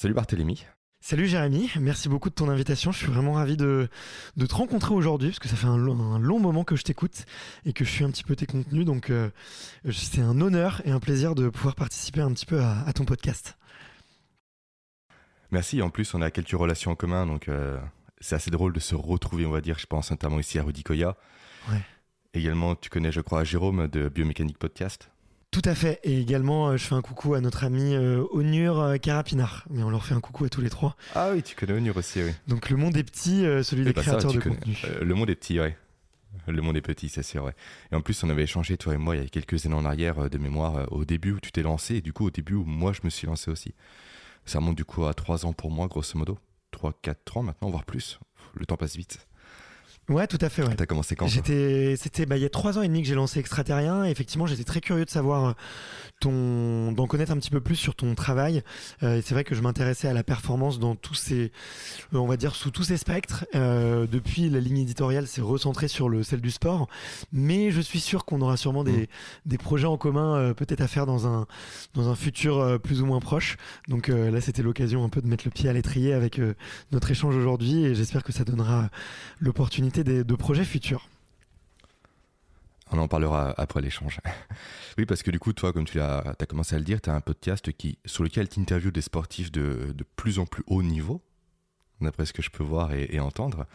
Salut Barthélémy. Salut Jérémy, merci beaucoup de ton invitation. Je suis vraiment ravi de, de te rencontrer aujourd'hui parce que ça fait un, long moment que je t'écoute et que je suis un petit peu tes contenus. Donc euh, c'est un honneur et un plaisir de pouvoir participer un petit peu à, ton podcast. Merci. En plus, on a quelques relations en commun, donc euh, c'est assez drôle de se retrouver, on va dire. Je pense notamment ici à Rudy Koya. Ouais. Également, tu connais, je crois, Jérôme de Biomécanique Podcast. Tout à fait. Et également, euh, je fais un coucou à notre ami euh, Onur euh, Carapinar. Mais on leur fait un coucou à tous les trois. Ah oui, tu connais Onur aussi, oui. Donc le monde est petit, celui des bah créateurs de contenu. le monde est petit, ouais. Le monde est petit, c'est sûr, ouais. Et en plus, on avait échangé, toi et moi, il y a quelques années en arrière, de mémoire, au début où tu t'es lancé, et du coup, au début où moi, je me suis lancé aussi. Ça remonte du coup à 3 ans pour moi, grosso modo. 3, 4 ans maintenant, voire plus. Le temps passe vite. Ouais, tout à fait. Ouais. T'as commencé quand J'étais, c'était, bah, il y a trois ans et demi que j'ai lancé Extraterrien. Et effectivement, j'étais très curieux de savoir euh, ton, d'en connaître un petit peu plus sur ton travail. Euh, et c'est vrai que je m'intéressais à la performance dans tous ces, on va dire sous tous ces spectres. Euh, depuis la ligne éditoriale, c'est recentré sur le celle du sport. Mais je suis sûr qu'on aura sûrement des, mm. des projets en commun, euh, peut-être à faire dans un, dans un futur plus ou moins proche. Donc là, c'était l'occasion un peu de mettre le pied à l'étrier avec notre échange aujourd'hui. Et j'espère que ça donnera l'opportunité de projets futurs. On en parlera après l'échange. oui, parce que du coup, toi, comme tu as, commencé à le dire, tu as un podcast qui, sur lequel tu interviews des sportifs de, de, plus en plus haut niveau, d'après ce que je peux voir et, entendre,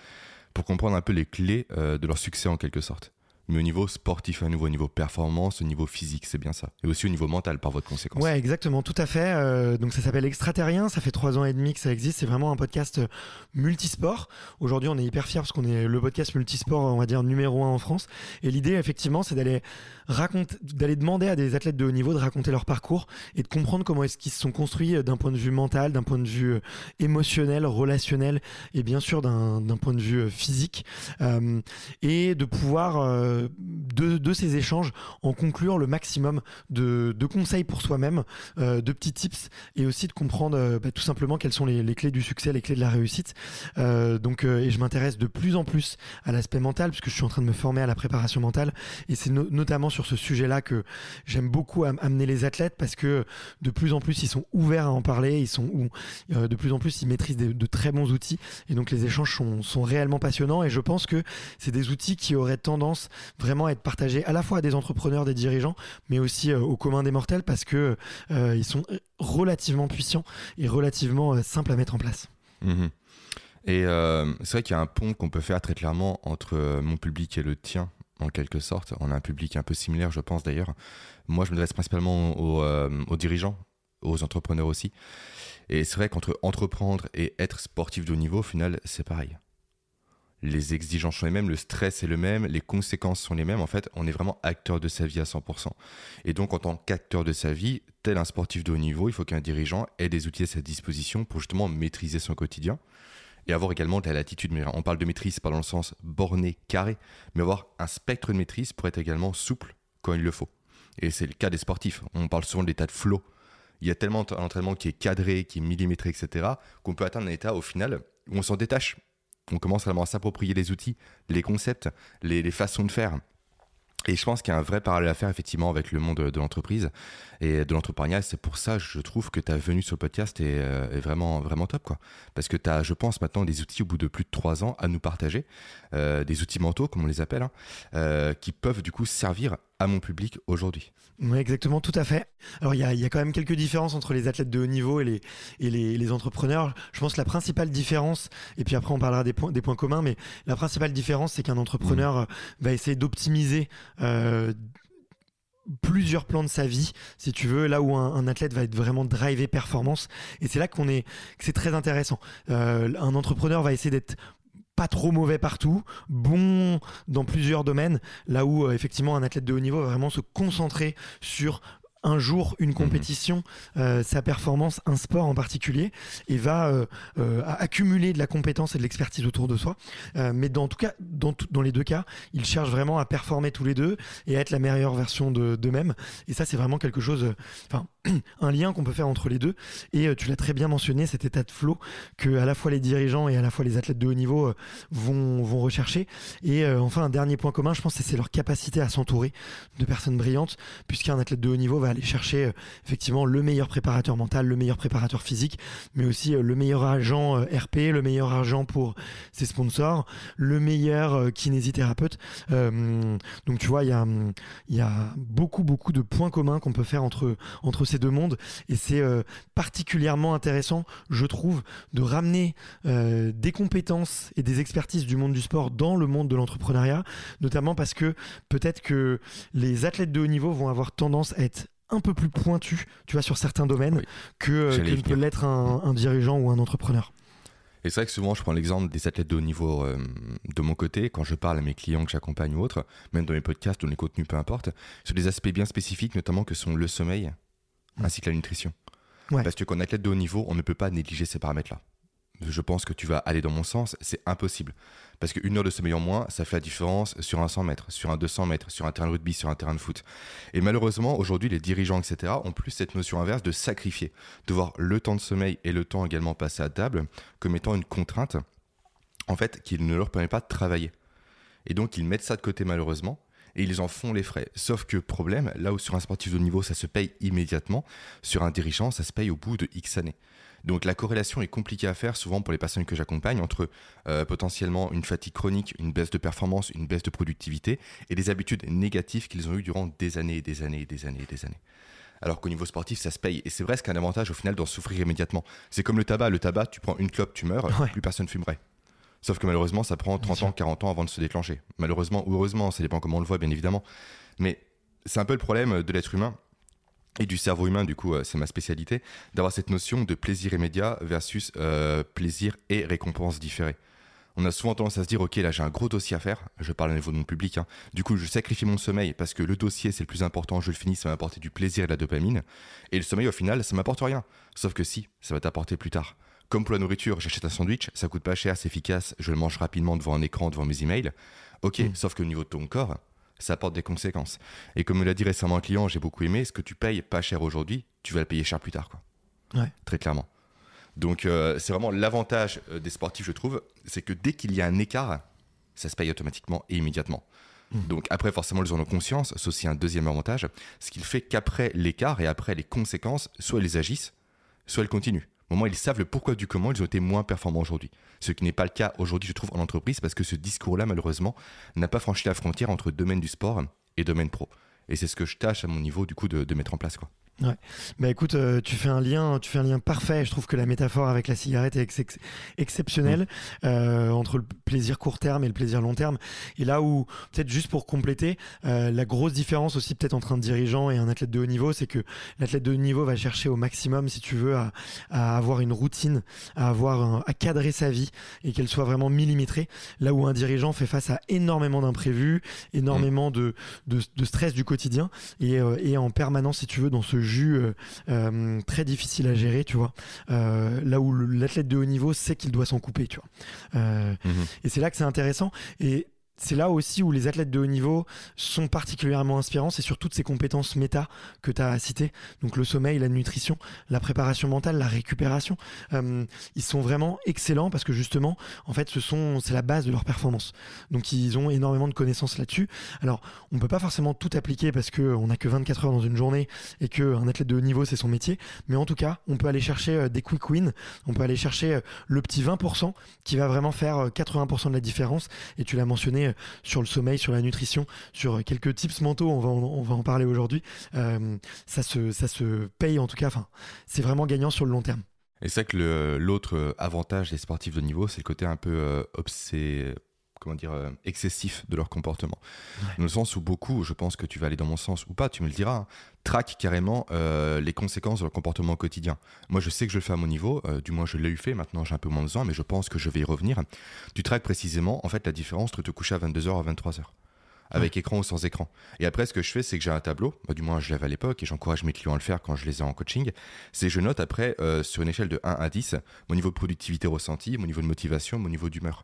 pour comprendre un peu les clés euh, de leur succès en quelque sorte mais au niveau sportif à nouveau, au niveau performance, au niveau physique, c'est bien ça. Et aussi au niveau mental par votre conséquence. Ouais, exactement, tout à fait. Euh, donc ça s'appelle Extraterrien, ça fait trois ans et demi que ça existe. C'est vraiment un podcast euh, multisport. Aujourd'hui, on est hyper fiers parce qu'on est le podcast multisport, on va dire numéro un en France. Et l'idée, effectivement, c'est d'aller d'aller demander à des athlètes de haut niveau de raconter leur parcours et de comprendre comment est-ce qu'ils se sont construits euh, d'un point de vue mental, d'un point de vue émotionnel, relationnel et bien sûr d'un point de vue physique, euh, et de pouvoir de, ces échanges en conclure le maximum de, conseils pour soi-même, euh, de petits tips et aussi de comprendre euh, bah, tout simplement quelles sont les, clés du succès, les clés de la réussite. Euh, donc, et je m'intéresse de plus en plus à l'aspect mental puisque je suis en train de me former à la préparation mentale et c'est notamment sur ce sujet-là que j'aime beaucoup amener les athlètes parce que de plus en plus ils sont ouverts à en parler, ils sont ou de plus en plus ils maîtrisent de très bons outils et donc les échanges sont, réellement passionnants et je pense que c'est des outils qui auraient tendance vraiment être partagé à la fois à des entrepreneurs, des dirigeants, mais aussi euh, au commun des mortels parce que euh, ils sont relativement puissants et relativement euh, simples à mettre en place. Mhm. Et c'est vrai qu'il y a un pont qu'on peut faire très clairement entre mon public et le tien, en quelque sorte. On a un public un peu similaire, je pense d'ailleurs. Moi, je m'adresse principalement aux, aux, dirigeants, aux entrepreneurs aussi. Et c'est vrai qu'entre entreprendre et être sportif de haut niveau, au final, c'est pareil les exigences sont les mêmes, le stress est le même, les conséquences sont les mêmes. En fait, on est vraiment acteur de sa vie à 100%. Et donc, en tant qu'acteur de sa vie, tel un sportif de haut niveau, il faut qu'un dirigeant ait des outils à sa disposition pour justement maîtriser son quotidien et avoir également de la latitude. On parle de maîtrise pas dans le sens borné, carré, mais avoir un spectre de maîtrise pour être également souple quand il le faut. Et c'est le cas des sportifs. On parle souvent de l'état de flow. Il y a tellement d'entraînement qui est cadré, qui est millimétré, etc., qu'on peut atteindre un état au final où on s'en détache on commence vraiment à s'approprier les outils, les concepts, les, façons de faire. Et je pense qu'il y a un vrai parallèle à faire effectivement avec le monde de l'entreprise et de l'entrepreneuriat. C'est pour ça, je trouve que ta venue sur le podcast est, euh, vraiment, vraiment top. Quoi. Parce que tu as, je pense, maintenant des outils au bout de plus de trois ans à nous partager, euh, des outils mentaux, comme on les appelle, hein, euh, qui peuvent du coup servir à mon public aujourd'hui. Oui, exactement, tout à fait. Alors, il y a, y a, quand même quelques différences entre les athlètes de haut niveau et les, et les, les, entrepreneurs. Je pense que la principale différence, et puis après on parlera des points, des points communs, mais la principale différence, c'est qu'un entrepreneur mmh. va essayer d'optimiser euh, plusieurs plans de sa vie, si tu veux, là où un, un athlète va être vraiment drivé performance. Et c'est là qu'on est, que c'est très intéressant. Euh, un entrepreneur va essayer d'être pas trop mauvais partout, bon dans plusieurs domaines, là où euh, effectivement un athlète de haut niveau va vraiment se concentrer sur un jour une mhm. compétition, euh, sa performance, un sport en particulier, et va euh, accumuler de la compétence et de l'expertise autour de soi. mais dans tout cas, dans, dans les deux cas, ils cherchent vraiment à performer tous les deux et à être la meilleure version d'eux-mêmes. et ça, c'est vraiment quelque chose. Enfin, un lien qu'on peut faire entre les deux. Et tu l'as très bien mentionné, cet état de flow que à la fois les dirigeants et à la fois les athlètes de haut niveau vont, vont rechercher. Et enfin, un dernier point commun, je pense, c'est leur capacité à s'entourer de personnes brillantes, puisqu'un athlète de haut niveau va aller chercher effectivement le meilleur préparateur mental, le meilleur préparateur physique, mais aussi le meilleur agent RP, le meilleur agent pour ses sponsors, le meilleur kinésithérapeute. donc tu vois, il y a, y a beaucoup, beaucoup de points communs qu'on peut faire entre, entre ces deux mondes. Et c'est euh, particulièrement intéressant, je trouve, de ramener euh, des compétences et des expertises du monde du sport dans le monde de l'entrepreneuriat, notamment parce que peut-être que les athlètes de haut niveau vont avoir tendance à être un peu plus pointus, tu vois, sur certains domaines que, euh, que ne peut l'être un dirigeant ou un entrepreneur. Et c'est vrai que souvent, je prends l'exemple des athlètes de haut niveau euh, de mon côté, quand je parle à mes clients que j'accompagne ou autres, même dans mes podcasts ou les contenus, peu importe, sur des aspects bien spécifiques, notamment que sont le sommeil mmh. ainsi que la nutrition. Parce que qu'en athlète de haut niveau, on ne peut pas négliger ces paramètres-là je pense que tu vas aller dans mon sens, c'est impossible. Parce qu'une heure de sommeil en moins, ça fait la différence sur un 100 mètres, sur un 200 mètres, sur un terrain de rugby, sur un terrain de foot. Et malheureusement, aujourd'hui, les dirigeants, etc., ont plus cette notion inverse de sacrifier, de voir le temps de sommeil et le temps également passé à table comme étant une contrainte, en fait, qui ne leur permet pas de travailler. Et donc, ils mettent ça de côté malheureusement, et ils en font les frais. Sauf que problème, là où sur un sportif de niveau ça se paye immédiatement, sur un dirigeant ça se paye au bout de X années. Donc la corrélation est compliquée à faire souvent pour les personnes que j'accompagne entre euh, potentiellement une fatigue chronique, une baisse de performance, une baisse de productivité et des habitudes négatives qu'ils ont eues durant des années et des années et des années et des années. Alors qu'au niveau sportif, ça se paye. Et c'est vrai, qu'un avantage au final d'en souffrir immédiatement. C'est comme le tabac. Le tabac, tu prends une clope, tu meurs, plus personne fumerait. Sauf que malheureusement, ça prend 30 ans, 40 ans avant de se déclencher. Malheureusement ou heureusement, ça dépend comment on le voit, bien évidemment. Mais c'est un peu le problème de l'être humain et du cerveau humain, du coup, euh, c'est ma spécialité, d'avoir cette notion de plaisir immédiat versus euh, plaisir et récompense différée. On a souvent tendance à se dire, ok, là j'ai un gros dossier à faire, je parle au niveau de mon public, hein. du coup je sacrifie mon sommeil parce que le dossier c'est le plus important, je le finis, ça va m'apporter du plaisir et de la dopamine, et le sommeil au final ça m'apporte rien, sauf que si, ça va t'apporter plus tard. Comme pour la nourriture, j'achète un sandwich, ça coûte pas cher, c'est efficace, je le mange rapidement devant un écran, devant mes emails, ok, mm. sauf que au niveau de ton corps, ça apporte des conséquences. Et comme me l'a dit récemment un client, j'ai beaucoup aimé, ce que tu payes pas cher aujourd'hui, tu vas le payer cher plus tard. Quoi. Ouais. Très clairement. Donc euh, c'est vraiment l'avantage euh, des sportifs, je trouve, c'est que dès qu'il y a un écart, ça se paye automatiquement et immédiatement. Mmh. Donc après, forcément, ils en ont conscience, c'est aussi un deuxième avantage, ce qui fait qu'après l'écart et après les conséquences, soit ils agissent, soit ils continuent. Au moment ils savent le pourquoi du comment, ils ont été moins performants aujourd'hui. Ce qui n'est pas le cas aujourd'hui, je trouve, en entreprise, parce que ce discours-là, malheureusement, n'a pas franchi la frontière entre domaine du sport et domaine pro. Et c'est ce que je tâche à mon niveau, du coup, de, de mettre en place. Quoi. Ouais. Bah écoute, euh, tu fais un lien, tu fais un lien parfait. Je trouve que la métaphore avec la cigarette est exceptionnelle mm. euh, entre le plaisir court terme et le plaisir long terme. Et là où, peut-être juste pour compléter, euh, la grosse différence aussi peut-être entre un dirigeant et un athlète de haut niveau, c'est que l'athlète de haut niveau va chercher au maximum, si tu veux, à, à avoir une routine, à avoir, à cadrer sa vie et qu'elle soit vraiment millimétrée. Là où un dirigeant fait face à énormément d'imprévus, énormément mm. de, de, de, stress du quotidien et, et en permanence, si tu veux, dans ce jus euh, euh, très difficile à gérer, tu vois. Euh, là où l'athlète de haut niveau sait qu'il doit s'en couper, tu vois. Mhm. Et c'est là que c'est intéressant. Et c'est là aussi où les athlètes de haut niveau sont particulièrement inspirants, c'est sur toutes ces compétences méta que tu as citées, donc le sommeil, la nutrition, la préparation mentale, la récupération. Euh, ils sont vraiment excellents parce que justement, en fait, ce sont c'est la base de leur performance. Donc ils ont énormément de connaissances là-dessus. Alors, on peut pas forcément tout appliquer parce que on n'a que 24 heures dans une journée et que un athlète de haut niveau c'est son métier, mais en tout cas, on peut aller chercher euh, des quick wins, on peut aller chercher euh, le petit 20% qui va vraiment faire 80% de la différence et tu l'as mentionné euh, sur le sommeil, sur la nutrition, sur quelques tips mentaux, on va en, parler aujourd'hui, euh, ça, se, ça paye en tout cas, c'est vraiment gagnant sur le long terme. Et c'est que l'autre avantage des sportifs de niveau, c'est le côté un peu euh, obsé comment dire, euh, excessif de leur comportement. Dans le sens où beaucoup, je pense que tu vas aller dans mon sens ou pas, tu me le diras, hein, traquent carrément euh, les conséquences de leur comportement quotidien. Moi, je sais que je le fais à mon niveau, euh, du moins je l'ai eu fait, maintenant j'ai un peu moins besoin, mais je pense que je vais y revenir. Tu traques précisément, en fait, la différence entre te coucher à 22h à 23h avec écran ou sans écran. Et après, ce que je fais, c'est que j'ai un tableau, du moins je l'avais à l'époque, et j'encourage mes clients à le faire quand je les ai en coaching, c'est je note après, sur une échelle de 1 à 10, mon niveau de productivité ressenti, mon niveau de motivation, mon niveau d'humeur.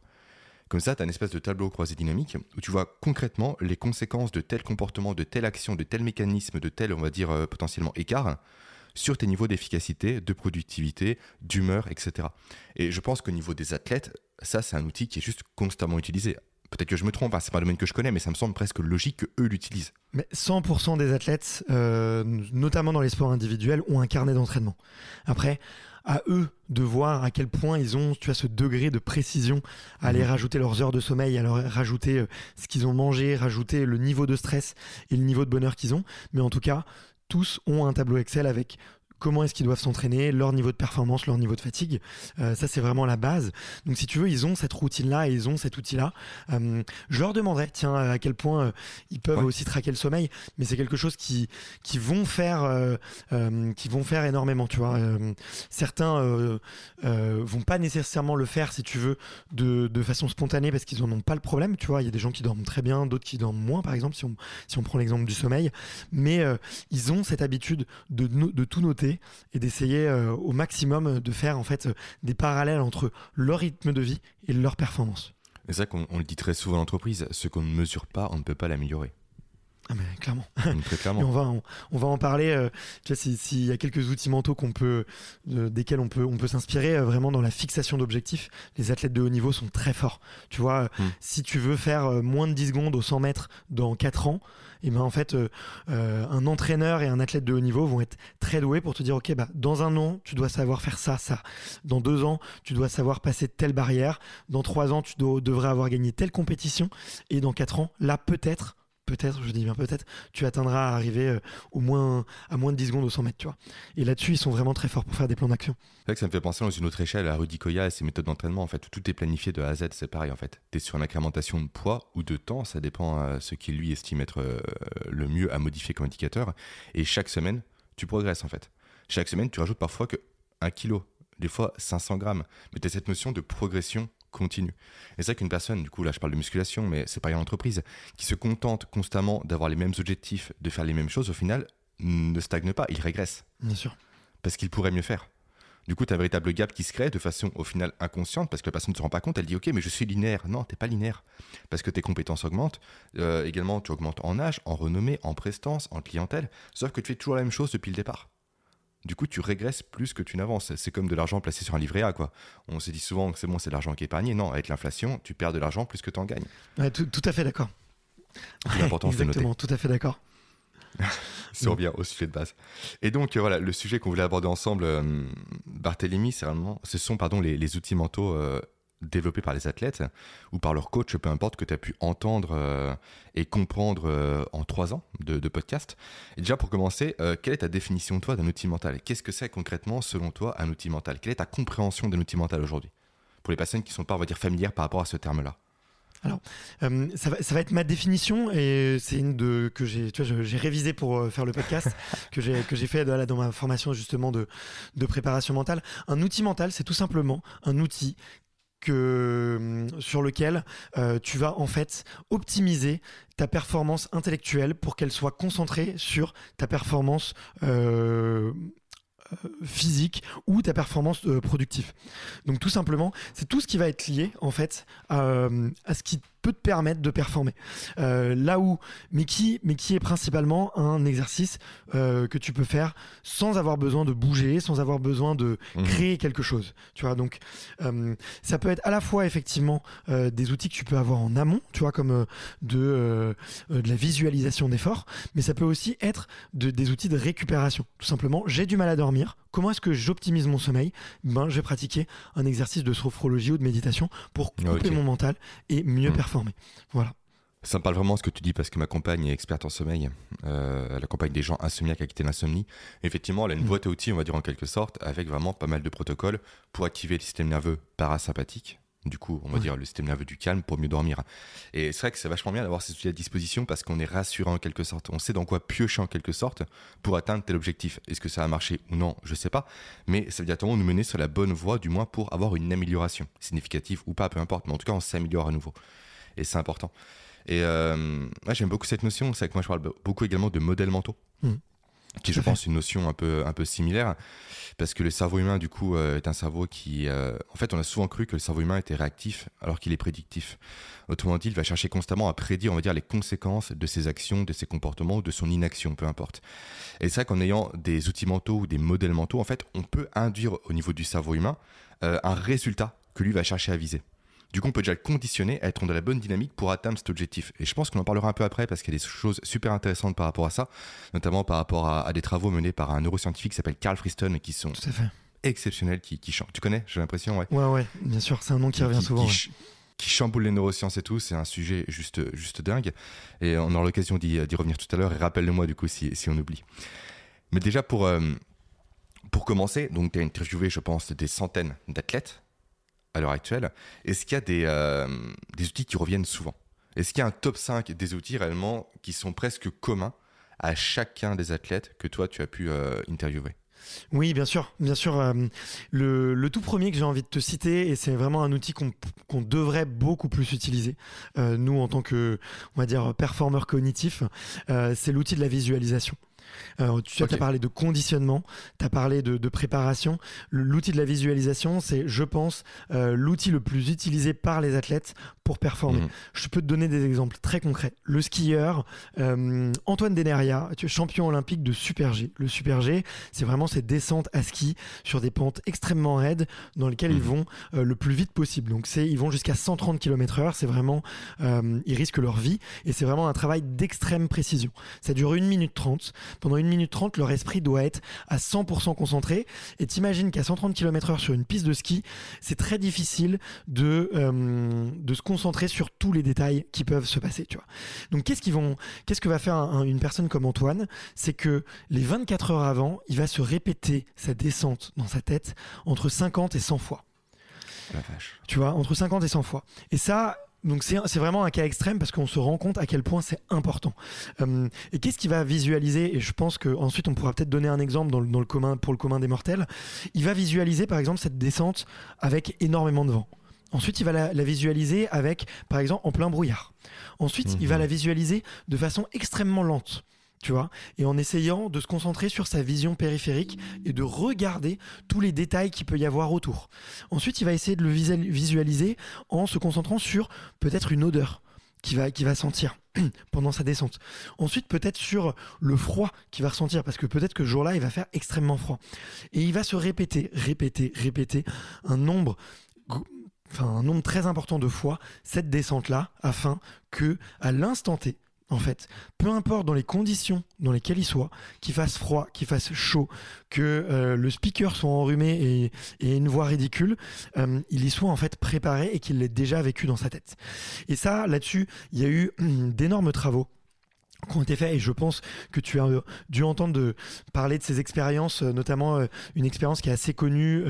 Comme ça, tu as une espèce de tableau croisé dynamique où tu vois concrètement les conséquences de tel comportement, de telle action, de tel mécanisme, de tel, on va dire, euh, potentiellement écart sur tes niveaux d'efficacité, de productivité, d'humeur, etc. Et je pense qu'au niveau des athlètes, ça, c'est un outil qui est juste constamment utilisé. Peut-être que je me trompe, hein, c'est pas un domaine que je connais, mais ça me semble presque logique qu'eux l'utilisent. Mais 100% des athlètes, euh, notamment dans les sports individuels, ont un carnet d'entraînement. Après, à eux de voir à quel point ils ont tu as ce degré de précision à aller mhm. rajouter leurs heures de sommeil, à leur rajouter euh, ce qu'ils ont mangé, rajouter le niveau de stress et le niveau de bonheur qu'ils ont. Mais en tout cas, tous ont un tableau Excel avec comment est-ce qu'ils doivent s'entraîner, leur niveau de performance, leur niveau de fatigue. Euh, ça, c'est vraiment la base. Donc, si tu veux, ils ont cette routine-là et ils ont cet outil-là. Euh, je leur demanderai, tiens, à quel point euh, ils peuvent aussi traquer le sommeil, mais c'est quelque chose qui, qui vont faire, qui vont faire énormément, tu vois. certains vont pas nécessairement le faire, si tu veux, de, de façon spontanée parce qu'ils en ont pas le problème, tu vois. Il y a des gens qui dorment très bien, d'autres qui dorment moins, par exemple, si on, si on prend l'exemple du sommeil. Mais ils ont cette habitude de, de tout noter et d'essayer euh, au maximum de faire en fait des parallèles entre leur rythme de vie et leur performance. C'est ça qu'on le dit très souvent en entreprise, ce qu'on ne mesure pas, on ne peut pas l'améliorer. Ah mais clairement. Très clairement. on, va, on, va en parler. Euh, tu s'il y a quelques outils mentaux qu'on peut, desquels on peut, on peut s'inspirer euh, vraiment dans la fixation d'objectifs. Les athlètes de haut niveau sont très forts. Tu vois, hmm. si tu veux faire moins de 10 secondes au 100 mètres dans 4 ans, et ben en fait, euh, euh, un entraîneur et un athlète de haut niveau vont être très doués pour te dire, ok, bah, dans un an, tu dois savoir faire ça, ça. Dans deux ans, tu dois savoir passer telle barrière. Dans trois ans, tu devrais avoir gagné telle compétition. Et dans quatre ans, là, peut-être, peut-être, je dis bien peut-être, tu atteindras à arriver euh, au moins à moins de 10 secondes au 100 mètres, tu vois. Et là-dessus, ils sont vraiment très forts pour faire des plans d'action. C'est vrai que ça me fait penser dans une autre échelle à Rudy Koya et ses méthodes d'entraînement. En fait, tout est planifié de A à Z, c'est pareil en fait. Tu es sur une incrémentation de poids ou de temps, ça dépend à euh, ce qu'il lui estime être euh, le mieux à modifier comme indicateur. Et chaque semaine, tu progresses en fait. Chaque semaine, tu rajoutes parfois que 1 kg, des fois 500 grammes. Mais tu as cette notion de progression continue. Et c'est vrai qu'une personne, du coup, là je parle de musculation, mais c'est pareil en entreprise, qui se contente constamment d'avoir les mêmes objectifs, de faire les mêmes choses, au final, ne stagne pas, il régresse. Bien sûr. Parce qu'il pourrait mieux faire. Du coup, tu as un véritable gap qui se crée de façon au final inconsciente parce que la personne ne se rend pas compte. Elle dit Ok, mais je suis linéaire. Non, t'es pas linéaire. Parce que tes compétences augmentent. Euh, également, tu augmentes en âge, en renommée, en prestance, en clientèle. Sauf que tu fais toujours la même chose depuis le départ du coup, tu régresses plus que tu n'avances. C'est comme de l'argent placé sur un livret A, quoi. On se dit souvent que c'est bon, c'est de l'argent qui est épargné. Non, avec l'inflation, tu perds de l'argent plus que tu en gagnes. tout, à fait d'accord. De Exactement, tout à fait d'accord. si on revient au sujet de base. Et donc, euh, voilà, le sujet qu'on voulait aborder ensemble, euh, Barthélemy, c'est vraiment, ce sont pardon, les, outils mentaux euh, développés par les athlètes ou par leur coach, peu importe, que tu as pu entendre euh, et comprendre euh, en trois ans de, podcast. Et déjà, pour commencer, euh, quelle est ta définition, toi, d'un outil mental? Qu'est-ce que c'est concrètement, selon toi, un outil mental? Quelle est ta compréhension d'un outil mental aujourd'hui? Pour les personnes qui ne sont pas, on va dire, familières par rapport à ce terme-là. Alors, ça va, être ma définition et c'est une de que j'ai, j'ai révisé pour faire le podcast que j'ai que j'ai fait dans ma formation justement de de préparation mentale. Un outil mental, c'est tout simplement un outil hum, sur lequel euh, tu vas en fait optimiser ta performance intellectuelle pour qu'elle soit concentrée sur ta performance euh, euh, physique ou ta performance productive. Donc tout simplement, c'est tout ce qui va être lié en fait à ce qui peut te permettre de performer. Euh, là où, mais qui, mais qui est principalement un exercice euh, que tu peux faire sans avoir besoin de bouger, sans avoir besoin de mmh. créer quelque chose. Tu vois, donc euh, ça peut être à la fois effectivement des outils que tu peux avoir en amont, tu vois, comme de, de la visualisation d'efforts, mais ça peut aussi être de, des outils de récupération. Tout simplement, j'ai du mal à dormir. Comment est-ce que j'optimise mon sommeil? Ben, je vais pratiquer un exercice de sophrologie ou de méditation pour couper mon mental et mieux mmh. performer voilà. Ça me parle vraiment ce que tu dis parce que ma compagne est experte en sommeil. Euh, elle accompagne des gens insomniaques à quitter l'insomnie. Effectivement, elle a une mm. boîte à outils, on va dire en quelque sorte, avec vraiment pas mal de protocoles pour activer le système nerveux parasympathique. Du coup, on va dire le système nerveux du calme pour mieux dormir. Et c'est vrai que c'est vachement bien d'avoir ces outils à disposition parce qu'on est rassurant en quelque sorte. On sait dans quoi piocher en quelque sorte pour atteindre tel objectif. Est-ce que ça a marché ou non Je sais pas. Mais ça veut directement nous mener sur la bonne voie, du moins pour avoir une amélioration, significative ou pas, peu importe. Mais en tout cas, on s'améliore à nouveau et c'est important. Et euh, j'aime beaucoup cette notion, c'est que moi je parle beaucoup également de modèles mentaux. Mmh. qui, je pense, une notion un peu, un peu similaire. Parce que le cerveau humain, du coup, euh, est un cerveau qui. Euh, en fait, on a souvent cru que le cerveau humain était réactif alors qu'il est prédictif. Autrement dit, il va chercher constamment à prédire, on va dire, les conséquences de ses actions, de ses comportements de son inaction, peu importe. Et c'est vrai qu'en ayant des outils mentaux ou des modèles mentaux, en fait, on peut induire au niveau du cerveau humain euh, un résultat que lui va chercher à viser. Du coup, on peut déjà le conditionner à être dans la bonne dynamique pour atteindre cet objectif. Et je pense qu'on en parlera un peu après parce qu'il y a des choses super intéressantes par rapport à ça, notamment par rapport à, des travaux menés par un neuroscientifique qui s'appelle Carl Friston et qui sont exceptionnels, qui, qui Tu connais, j'ai l'impression, ouais. Ouais, ouais, bien sûr, c'est un nom qui, revient souvent. Qui, chamboule les neurosciences et tout, c'est un sujet juste, juste dingue. Et on aura l'occasion d'y revenir tout à l'heure. Et rappelle-le-moi du coup si, si, on oublie. Mais déjà pour, euh, pour commencer, donc tu as interviewé, je pense, des centaines d'athlètes à l'heure actuelle, est-ce qu'il y a des, euh, outils qui reviennent souvent? Est-ce qu'il y a un top 5 des outils réellement qui sont presque communs à chacun des athlètes que toi tu as pu euh, interviewer? Oui, bien sûr, bien sûr. Euh, le, tout premier que j'ai envie de te citer, et c'est vraiment un outil qu'on devrait beaucoup plus utiliser, nous en tant que, on va dire, performeur cognitif, c'est l'outil de la visualisation. Euh, tu as parlé de conditionnement, tu as parlé de, préparation. L'outil de la visualisation, c'est, je pense, euh, l'outil le plus utilisé par les athlètes pour performer. Mhm. Je peux te donner des exemples très concrets. Le skieur, euh, Antoine Deneria, champion olympique de Super G. Le Super G, c'est vraiment ces descentes à ski sur des pentes extrêmement raides dans lesquelles ils mhm. vont le plus vite possible. Donc, c'est, ils vont jusqu'à 130 km/h. C'est vraiment, ils risquent leur vie et c'est vraiment un travail d'extrême précision. Ça dure 1 minute 30 pendant une minute 30, leur esprit doit être à 100% concentré. Et t'imagines qu'à 130 km/h sur une piste de ski, c'est très difficile de, euh, de se concentrer sur tous les détails qui peuvent se passer. Tu vois. Donc qu'est-ce, qu'ils vont, qu'est-ce que va faire une personne comme Antoine? C'est que les 24 heures avant, il va se répéter sa descente dans sa tête entre 50 et 100 fois. Tu vois, entre 50 et 100 fois. Et ça, donc c'est vraiment un cas extrême parce qu'on se rend compte à quel point c'est important. Euh, et qu'est-ce qu'il va visualiser Et je pense qu'ensuite on pourra peut-être donner un exemple dans le, commun, pour le commun des mortels. Il va visualiser par exemple cette descente avec énormément de vent. Ensuite, il va la, visualiser avec, par exemple, en plein brouillard. Ensuite, il va mhm. la visualiser de façon extrêmement lente et en essayant de se concentrer sur sa vision périphérique et de regarder tous les détails qu'il peut y avoir autour. Ensuite, il va essayer de le visualiser en se concentrant sur peut-être une odeur qu'il va, qui va sentir pendant sa descente. Ensuite, peut-être sur le froid qu'il va ressentir, parce que peut-être que ce jour-là, il va faire extrêmement froid. Et il va se répéter, répéter, répéter un nombre enfin un nombre très important de fois cette descente là afin que à l'instant T en fait. Peu importe dans les conditions dans lesquelles il soit, qu'il fasse froid, qu'il fasse chaud, que euh, le speaker soit enrhumé et, une voix ridicule, euh, il y soit en fait préparé et qu'il l'ait déjà vécu dans sa tête. Et ça, là-dessus, il y a eu d'énormes travaux qui ont été faits et je pense que tu as euh, dû entendre de parler de ces expériences, euh, notamment euh, une expérience qui est assez connue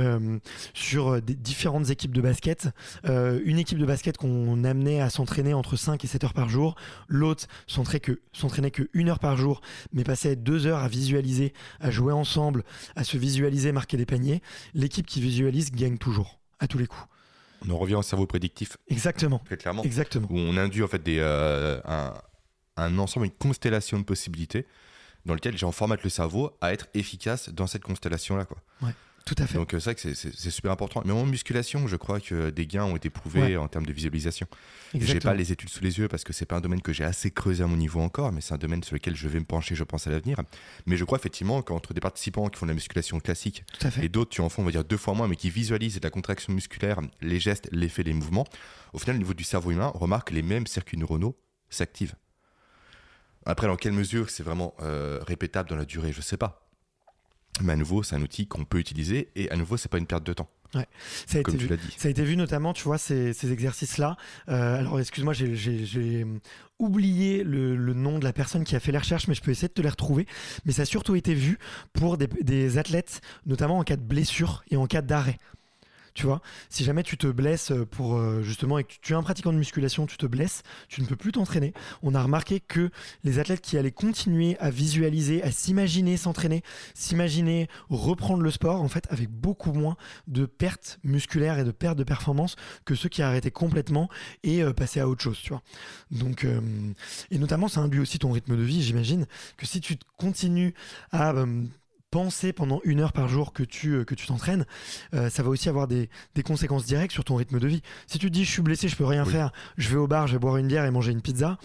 sur des différentes équipes de basket. une équipe de basket qu'on amenait à s'entraîner entre 5 et 7 heures par jour, l'autre s'entraînait que, s'entraînait que une heure par jour, mais passait deux heures à visualiser, à jouer ensemble, à se visualiser, marquer des paniers. L'équipe qui visualise gagne toujours, à tous les coups. On en revient au cerveau prédictif. Exactement. Très clairement. Exactement. Où on induit en fait des, un, un ensemble, une constellation de possibilités dans lequel j'en formate le cerveau à être efficace dans cette constellation-là. Quoi. Ouais, tout à fait. Donc euh, c'est vrai que c'est super important. Mais en musculation, je crois que des gains ont été prouvés en termes de visualisation. J'ai pas les études sous les yeux parce que c'est pas un domaine que j'ai assez creusé à mon niveau encore, mais c'est un domaine sur lequel je vais me pencher, je pense, à l'avenir. Mais je crois effectivement qu'entre des participants qui font de la musculation classique et d'autres qui en font, on va dire, deux fois moins, mais qui visualisent la contraction musculaire, les gestes, l'effet, les mouvements, au final, au niveau du cerveau humain, on remarque que les mêmes circuits neuronaux s'activent. Après, dans quelle mesure c'est vraiment euh, répétable dans la durée, je ne sais pas. Mais à nouveau, c'est un outil qu'on peut utiliser et à nouveau, c'est pas une perte de temps. Ouais. Ça, a Comme été tu vu, dit. ça a été vu notamment, tu vois, ces, ces exercices-là. Euh, alors, excuse-moi, j'ai oublié le, le, nom de la personne qui a fait les recherches, mais je peux essayer de te les retrouver. Mais ça a surtout été vu pour des, des athlètes, notamment en cas de blessure et en cas d'arrêt tu vois. Si jamais tu te blesses pour euh, justement et que tu es un pratiquant de musculation, tu te blesses, tu ne peux plus t'entraîner. On a remarqué que les athlètes qui allaient continuer à visualiser, à s'imaginer s'entraîner, s'imaginer reprendre le sport, en fait, avec beaucoup moins de pertes musculaires et de pertes de performance que ceux qui arrêtaient complètement et euh, passaient à autre chose, tu vois. Donc, euh, et notamment, ça induit aussi ton rythme de vie, j'imagine, que si tu continues à penser pendant une heure par jour que tu euh, que tu t'entraînes, euh, ça va aussi avoir des, des, conséquences directes sur ton rythme de vie. Si tu te dis je suis blessé, je peux rien faire, je vais au bar, je vais boire une bière et manger une pizza.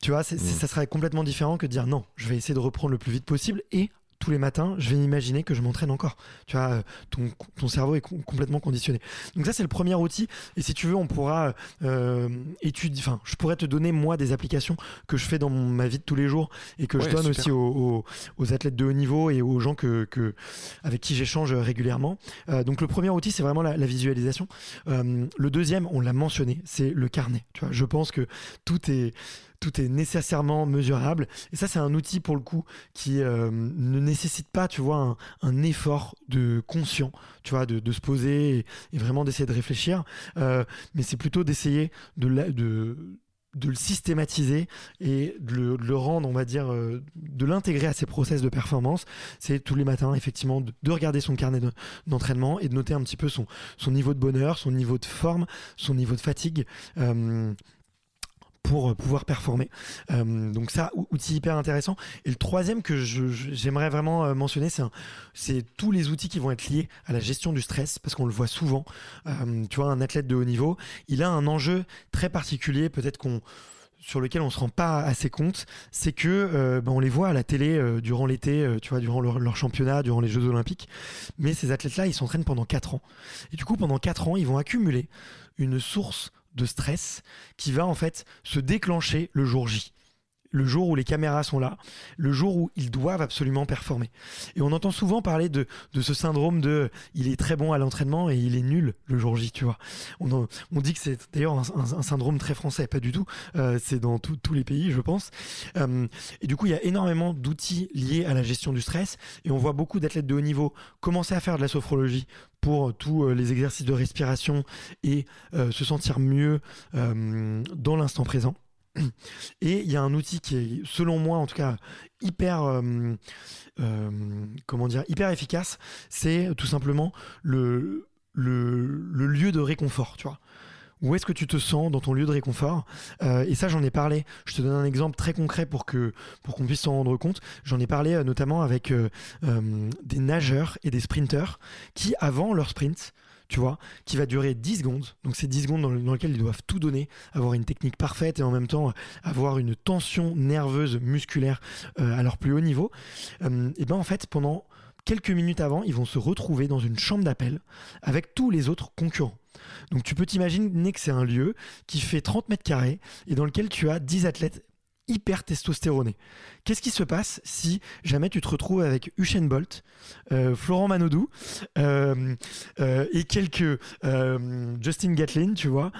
Tu vois, mm. ça serait complètement différent que de dire non, je vais essayer de reprendre le plus vite possible et tous les matins, je vais imaginer que je m'entraîne encore. Tu vois, euh, ton, ton cerveau est complètement conditionné. Donc ça, c'est le premier outil. Et si tu veux, on pourra euh, étudier. Enfin, je pourrais te donner moi des applications que je fais dans ma vie de tous les jours et que je donne aussi aux, athlètes de haut niveau et aux gens que, avec qui j'échange régulièrement. Euh, donc le premier outil, c'est vraiment la, la visualisation. le deuxième, on l'a mentionné, c'est le carnet. Tu vois, je pense que tout est tout est nécessairement mesurable. Et ça, c'est un outil pour le coup qui euh, ne nécessite pas, tu vois, un, effort de conscient, tu vois, de, se poser et, vraiment d'essayer de réfléchir. Euh, mais c'est plutôt d'essayer de, le systématiser et de le, rendre, on va dire, euh, de l'intégrer à ses process de performance. C'est tous les matins, effectivement, de, regarder son carnet d'entraînement et de noter un petit peu son niveau de bonheur, son niveau de forme, son niveau de fatigue pour euh, pouvoir performer. Euh, donc ça, outil hyper intéressant. Et le troisième que j'aimerais vraiment euh, mentionner, c'est tous les outils qui vont être liés à la gestion du stress, parce qu'on le voit souvent. tu vois, un athlète de haut niveau, il a un enjeu très particulier, peut-être qu'on sur lequel on se rend pas assez compte, c'est que ben, on les voit à la télé durant l'été, tu vois, durant leur, leur, championnat, durant les Jeux Olympiques. Mais ces athlètes-là, ils s'entraînent pendant 4 ans. Et du coup, pendant 4 ans, ils vont accumuler une source de stress qui va en fait se déclencher le jour J le jour où les caméras sont là, le jour où ils doivent absolument performer. Et on entend souvent parler de, ce syndrome de il est très bon à l'entraînement et il est nul le jour J, tu vois. On, on dit que c'est d'ailleurs un, syndrome très français, pas du tout. Euh, c'est dans tous les pays, je pense. Euh, et du coup, il y a énormément d'outils liés à la gestion du stress et on voit beaucoup d'athlètes de haut niveau commencer à faire de la sophrologie pour tous euh, les exercices de respiration et se sentir mieux dans l'instant présent. Et il y a un outil qui est, selon moi, en tout cas, hyper, euh, euh, comment dire, hyper efficace. C'est tout simplement le, le, lieu de réconfort, tu vois. Où est-ce que tu te sens dans ton lieu de réconfort? Euh, Et ça, j'en ai parlé. Je te donne un exemple très concret pour que pour qu'on puisse s'en rendre compte. J'en ai parlé notamment avec des nageurs et des sprinteurs qui, avant leur sprint, tu vois, qui va durer 10 secondes. Donc c'est 10 secondes dans, lesquelles ils doivent tout donner, avoir une technique parfaite et en même temps avoir une tension nerveuse musculaire euh, à leur plus haut niveau. Euh, et ben en fait, pendant quelques minutes avant, ils vont se retrouver dans une chambre d'appel avec tous les autres concurrents. Donc tu peux t'imaginer que c'est un lieu qui fait 30 mètres carrés et dans lequel tu as 10 athlètes hyper testostéroné. Qu'est-ce qui se passe si jamais tu te retrouves avec Usain Bolt, euh, Florent Manodou euh, euh, et quelques Justin Gatlin, tu vois,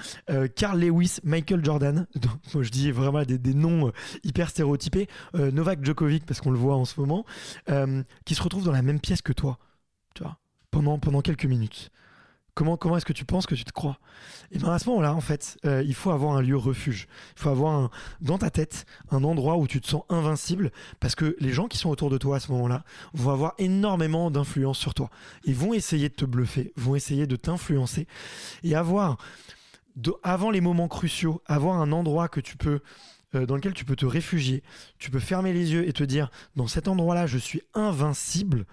Carl Lewis, Michael Jordan, je dis vraiment des, noms hyper stéréotypés, Novak Djokovic parce qu'on le voit en ce moment, qui se retrouvent dans la même pièce que toi, tu vois, pendant quelques minutes. Comment, comment est-ce que tu penses que tu te crois? Et bien à ce moment-là, en fait, euh, il faut avoir un lieu refuge. Il faut avoir dans ta tête un endroit où tu te sens invincible parce que les gens qui sont autour de toi à ce moment-là vont avoir énormément d'influence sur toi. Ils vont essayer de te bluffer, vont essayer de t'influencer et avoir, avant les moments cruciaux, avoir un endroit que tu peux euh, dans lequel tu peux te réfugier, tu peux fermer les yeux et te dire dans cet endroit-là, je suis invincible.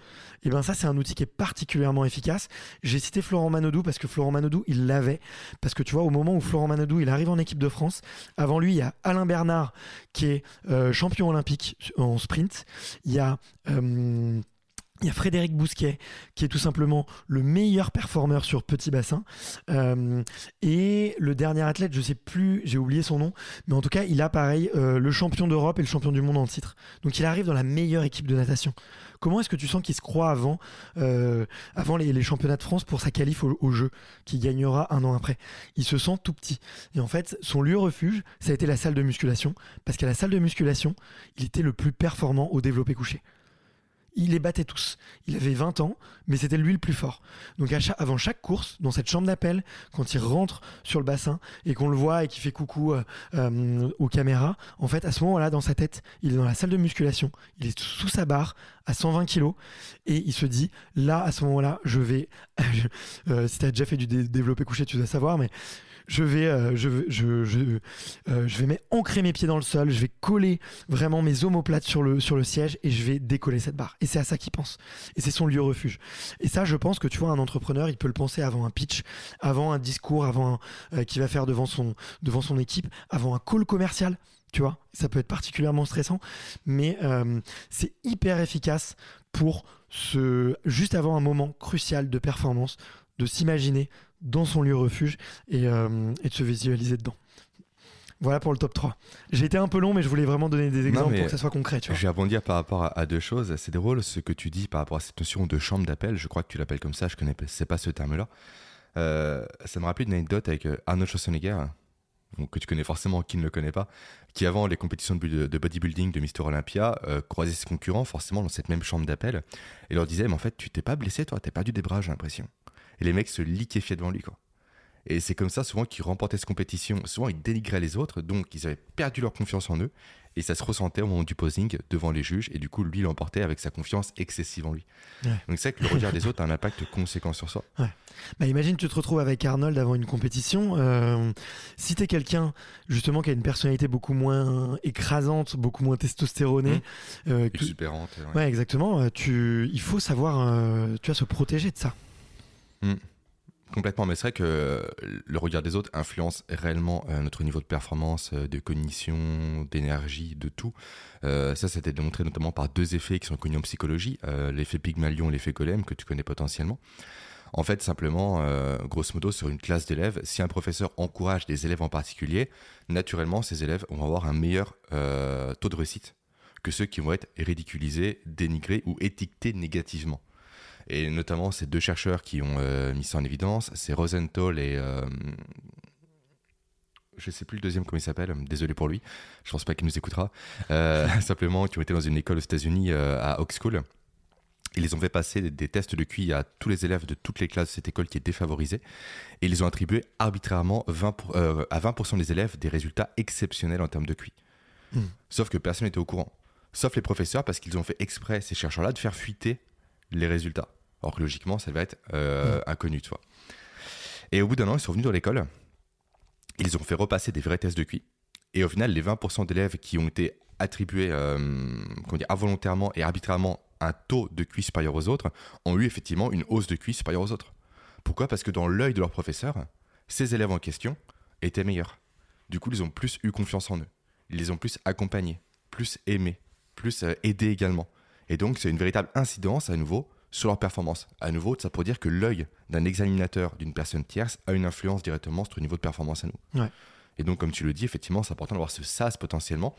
Et eh bien ça, c'est un outil qui est particulièrement efficace. J'ai cité Florent Manodou parce que Florent Manodou, il l'avait. Parce que tu vois, au moment où Florent Manodou, il arrive en équipe de France, avant lui, il y a Alain Bernard qui est euh, champion olympique en sprint. Il y a euh, il y a Frédéric Bousquet, qui est tout simplement le meilleur performeur sur petit bassin. Euh, et le dernier athlète, je sais plus, j'ai oublié son nom, mais en tout cas, il a pareil euh, le champion d'Europe et le champion du monde en titre. Donc il arrive dans la meilleure équipe de natation. Comment est-ce que tu sens qu'il se croit avant, euh, avant les, championnats de France pour sa qualif au, jeu, qui gagnera un an après? Il se sent tout petit. Et en fait, son lieu refuge, ça a été la salle de musculation, parce qu'à la salle de musculation, il était le plus performant au développé couché il les battait tous. Il avait 20 ans, mais c'était lui le plus fort. Donc avant chaque course, dans cette chambre d'appel, quand il rentre sur le bassin et qu'on le voit et qu'il fait coucou euh, euh, aux caméras, en fait, à ce moment-là, dans sa tête, il est dans la salle de musculation, il est sous sa barre à 120 kilos et il se dit, là, à ce moment-là, je vais... Euh, si tu as déjà fait du développé couché, tu dois savoir, mais je vais, euh, je, je, euh, je vais ancrer mes pieds dans le sol, je vais coller vraiment mes omoplates sur le, sur le siège et je vais décoller cette barre. Et c'est à ça qu'il pense. Et c'est son lieu refuge. Et ça, je pense que tu vois, un entrepreneur, il peut le penser avant un pitch, avant un discours, avant euh, qu'il va faire devant son, devant son équipe, avant un call commercial. Tu vois, ça peut être particulièrement stressant, mais c'est hyper efficace pour se, juste avant un moment crucial de performance, de s'imaginer dans son lieu refuge euh, et, de se visualiser dedans. Voilà pour le top 3. J'ai été un peu long, mais je voulais vraiment donner des exemples pour que ça soit concret. Tu vois. Je vais rebondir par rapport à, deux choses. C'est drôle ce que tu dis par rapport à cette notion de chambre d'appel. Je crois que tu l'appelles comme ça, je connais sais pas ce terme-là. Euh, ça me rappelle une anecdote avec euh, Arnold Schwarzenegger, que tu connais forcément, qui ne le connaît pas, qui avant les compétitions de, bodybuilding de Mister Olympia croisait ses concurrents forcément dans cette même chambre d'appel et leur disait mais en fait tu t'es pas blessé toi, t'as perdu des bras j'ai l'impression. Et les mecs se liquéfiaient devant lui, quoi. Et c'est comme ça souvent qu'ils remportaient cette compétition. Souvent ils dénigraient les autres, donc ils avaient perdu leur confiance en eux. Et ça se ressentait au moment du posing devant les juges. Et du coup, lui l'emportait avec sa confiance excessive en lui. Donc c'est vrai que le regard des autres a un impact conséquent sur soi. Bah, imagine tu te retrouves avec Arnold avant une compétition. Euh, si tu es quelqu'un justement qui a une personnalité beaucoup moins écrasante, beaucoup moins testostéronée, mmh. euh, exubérante. Ouais. exactement. Euh, tu, il faut savoir, euh, tu vas se protéger de ça. Hmm. Complètement, mais c'est vrai que le regard des autres influence réellement euh, notre niveau de performance, euh, de cognition, d'énergie, de tout. Euh, ça, c'était démontré notamment par deux effets qui sont connus en psychologie, l'effet Pygmalion et l'effet Golem, que tu connais potentiellement. En fait, simplement, grosso modo, sur une classe d'élèves, si un professeur encourage des élèves en particulier, naturellement, ces élèves vont avoir un meilleur taux de réussite que ceux qui vont être ridiculisés, dénigrés ou étiquetés négativement. Et notamment, ces deux chercheurs qui ont euh, mis ça en évidence, c'est Rosenthal et. Euh, je sais plus le deuxième comment il s'appelle, désolé pour lui, je pense pas qu'il nous écoutera. Euh, simplement, qui ont été dans une école aux États-Unis à Oxford. Ils les ont fait passer des, tests de QI à tous les élèves de toutes les classes de cette école qui est défavorisée. Et ils ont attribué arbitrairement 20 à 20% des élèves des résultats exceptionnels en termes de QI. Hmm. Sauf que personne n'était au courant. Sauf les professeurs, parce qu'ils ont fait exprès, ces chercheurs-là, de faire fuiter les résultats. Alors que logiquement, ça va être euh, mm. inconnu, tu vois. Et au bout d'un an, ils sont venus dans l'école. Ils ont fait repasser des vrais tests de QI. Et au final, les 20% d'élèves qui ont été attribués euh, involontairement et arbitrairement un taux de QI supérieur aux autres ont eu effectivement une hausse de QI supérieure aux autres. Pourquoi? Parce que dans l'œil de leur professeur, ces élèves en question étaient meilleurs. Du coup, ils ont plus eu confiance en eux. Ils les ont plus accompagnés, plus aimés, plus euh, aidés également. Et donc, c'est une véritable incidence à nouveau sur leur performance. À nouveau, ça pour dire que l'œil d'un examinateur, d'une personne tierce, a une influence directement sur le niveau de performance à nous. Et donc, comme tu le dis, effectivement, c'est important d'avoir ce SAS potentiellement,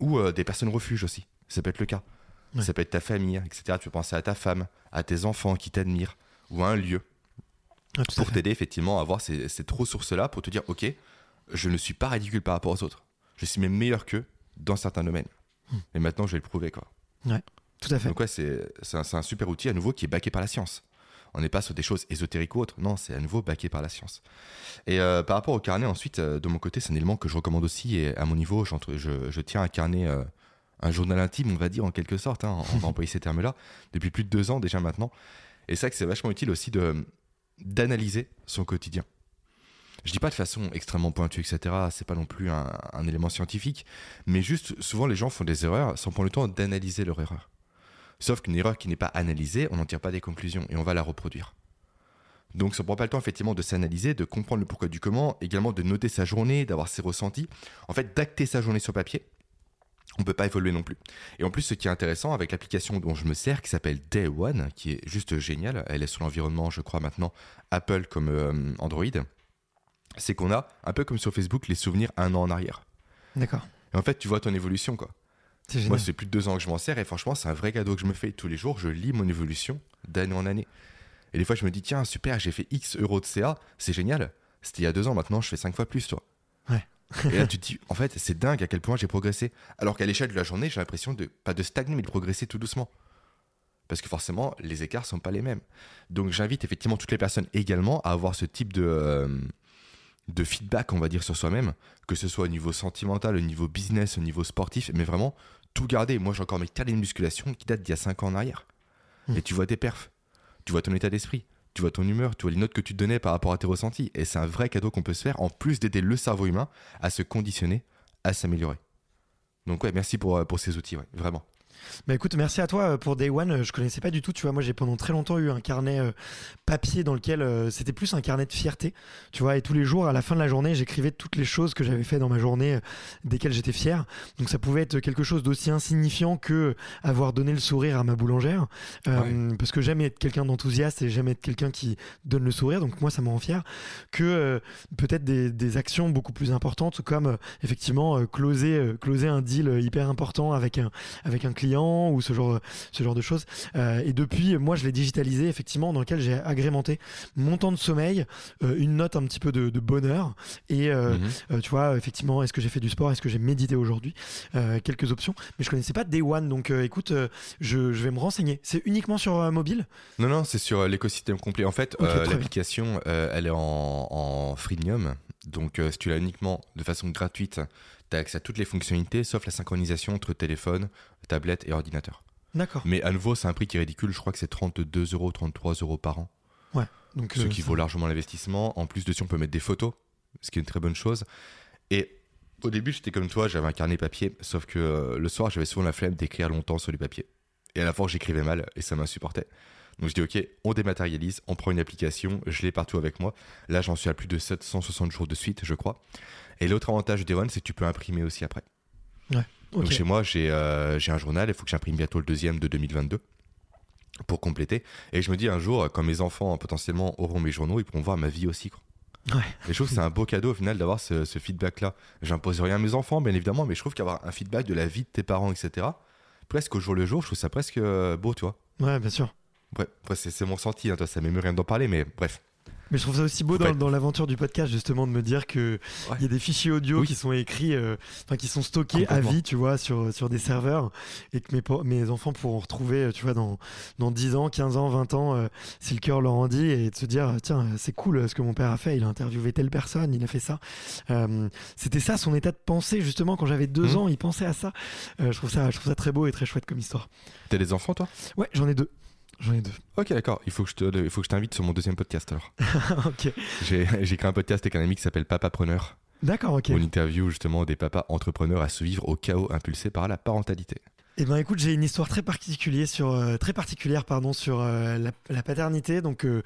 ou euh, des personnes refuge aussi. Ça peut être le cas. Ça peut être ta famille, etc. Tu peux penser à ta femme, à tes enfants qui t'admirent, ou à un lieu. pour t'aider effectivement à avoir ces, cette ressource-là, pour te dire, ok, je ne suis pas ridicule par rapport aux autres. Je suis même meilleur qu'eux dans certains domaines. Hmm. Et maintenant, je vais le prouver. Quoi. Ouais. Tout à fait. Donc ouais, c'est un, super outil à nouveau qui est backé par la science. On n'est pas sur des choses ésotériques ou autres. Non, c'est à nouveau backé par la science. Et euh, par rapport au carnet, ensuite, euh, de mon côté, c'est un élément que je recommande aussi. Et à mon niveau, je, je tiens un carnet, euh, un journal intime, on va dire en quelque sorte. Hein, on va employer ces termes-là depuis plus de deux ans déjà maintenant. Et c'est vrai que c'est vachement utile aussi d'analyser son quotidien. Je dis pas de façon extrêmement pointue, etc. C'est pas non plus un, un, élément scientifique, mais juste souvent les gens font des erreurs sans prendre le temps d'analyser leur erreur. Sauf qu'une erreur qui n'est pas analysée, on n'en tire pas des conclusions et on va la reproduire. Donc ça ne prend pas le temps effectivement de s'analyser, de comprendre le pourquoi du comment, également de noter sa journée, d'avoir ses ressentis, en fait d'acter sa journée sur papier. On ne peut pas évoluer non plus. Et en plus, ce qui est intéressant avec l'application dont je me sers, qui s'appelle Day One, qui est juste géniale, elle est sur l'environnement, je crois maintenant, Apple comme euh, Android, c'est qu'on a, un peu comme sur Facebook, les souvenirs un an en arrière. D'accord. Et en fait, tu vois ton évolution, quoi. Moi, c'est plus de deux ans que je m'en sers et franchement, c'est un vrai cadeau que je me fais. Tous les jours, je lis mon évolution d'année en année. Et des fois, je me dis, tiens, super, j'ai fait X euros de CA, c'est génial. C'était il y a deux ans, maintenant, je fais cinq fois plus, toi. Ouais. et là, tu te dis, en fait, c'est dingue à quel point j'ai progressé. Alors qu'à l'échelle de la journée, j'ai l'impression de, pas de stagner, mais de progresser tout doucement. parce que forcément, les écarts sont pas les mêmes. Donc j'invite effectivement toutes les personnes également à avoir ce type de, euh, de feedback, on va dire, sur soi-même, que ce soit au niveau sentimental, au niveau business, au niveau sportif, mais vraiment tout garder. Moi, j'ai encore mes carnets de musculation qui datent d'il y a 5 ans en arrière. Hmm. Et tu vois tes perfs, tu vois ton état d'esprit, tu vois ton humeur, tu vois les notes que tu te donnais par rapport à tes ressentis. Et c'est un vrai cadeau qu'on peut se faire, en plus d'aider le cerveau humain à se conditionner, à s'améliorer. Donc ouais, merci pour, euh, pour ces outils, ouais, vraiment. Bah écoute, merci à toi euh, pour Day One. Je connaissais pas du tout. Tu vois, moi j'ai pendant très longtemps eu un carnet euh, papier dans lequel euh, c'était plus un carnet de fierté. Tu vois, et tous les jours, à la fin de la journée, j'écrivais toutes les choses que j'avais fait dans ma journée, desquelles j'étais fier. Donc ça pouvait être quelque chose d'aussi insignifiant que avoir donné le sourire à ma boulangère, parce que j'aime être quelqu'un d'enthousiaste et j'aime être quelqu'un qui donne le sourire. Donc moi, ça me rend fier. Que peut-être des, des, actions beaucoup plus importantes, comme effectivement closer, closer un deal hyper important avec un avec un client ou ce genre, ce genre de choses. Euh, et depuis, moi, je l'ai digitalisé effectivement, dans lequel j'ai agrémenté mon temps de sommeil, euh, une note un petit peu de, bonheur et euh, mhm. tu vois, effectivement, est-ce que j'ai fait du sport, est-ce que j'ai médité aujourd'hui, quelques options. Mais je connaissais pas Day One, donc écoute, je, vais me renseigner. C'est uniquement sur mobile? Non, non, c'est sur l'écosystème complet. En fait, l'application, elle est en, en freemium. Donc, si tu l'as uniquement de façon gratuite, tu as accès à toutes les fonctionnalités, sauf la synchronisation entre téléphone, tablette et ordinateur. D'accord. Mais à nouveau, c'est un prix qui est ridicule. Je crois que c'est 32 euros, 33 euros par an. Ouais. Donc, ce euh, qui vaut largement l'investissement. En plus, dessus, on peut mettre des photos, ce qui est une très bonne chose. Et au début, j'étais comme toi, j'avais un carnet papier, sauf que euh, le soir, j'avais souvent la flemme d'écrire longtemps sur du papier. Et à la fois, j'écrivais mal et ça m'insupportait. Donc je dis, ok, on dématérialise, on prend une application, je l'ai partout avec moi. Là, j'en suis à plus de 760 jours de suite, je crois. Et l'autre avantage de One, c'est que tu peux imprimer aussi après. Ouais. Donc chez moi, euh, j'ai un journal, il faut que j'imprime bientôt le deuxième de 2022 pour compléter. Et je me dis un jour, quand mes enfants potentiellement auront mes journaux, ils pourront voir ma vie aussi. Quoi. Ouais. Et je trouve que c'est un beau cadeau au final d'avoir ce, feedback-là. J'impose rien à mes enfants, bien évidemment, mais je trouve qu'avoir un feedback de la vie de tes parents, etc., presque au jour le jour, je trouve ça presque euh, beau, tu vois. Ouais, bien sûr. Bref, c'est mon ressenti, hein, toi, ça m'émeut rien d'en parler, mais bref. Mais je trouve ça aussi beau dans, l'aventure du podcast, justement, de me dire qu'il il y a des fichiers audio qui sont écrits, euh, enfin, qui sont stockés à vie, tu vois, sur, sur des serveurs, et que mes, mes enfants pourront retrouver, euh, tu vois, dans, dans 10 ans, 15 ans, 20 ans, euh, si le cœur leur en dit, et de se dire, tiens, c'est cool ce que mon père a fait, il a interviewé telle personne, il a fait ça. C'était ça son état de pensée, justement, quand j'avais 2 mmh. ans, il pensait à ça. je, trouve ça. je trouve ça très beau et très chouette comme histoire. T'as des enfants, toi? Ouais, j'en ai deux. J'en ai deux. Ok, d'accord. Il faut que je te, il faut que je t'invite sur mon deuxième podcast alors. ok. J'ai, créé un podcast avec un ami qui s'appelle Papapreneur. D'accord, ok. On interview justement des papas entrepreneurs à se vivre au chaos impulsé par la parentalité. Eh ben écoute, j'ai une histoire très particulière sur euh, très particulière pardon sur euh, la, paternité. Donc euh,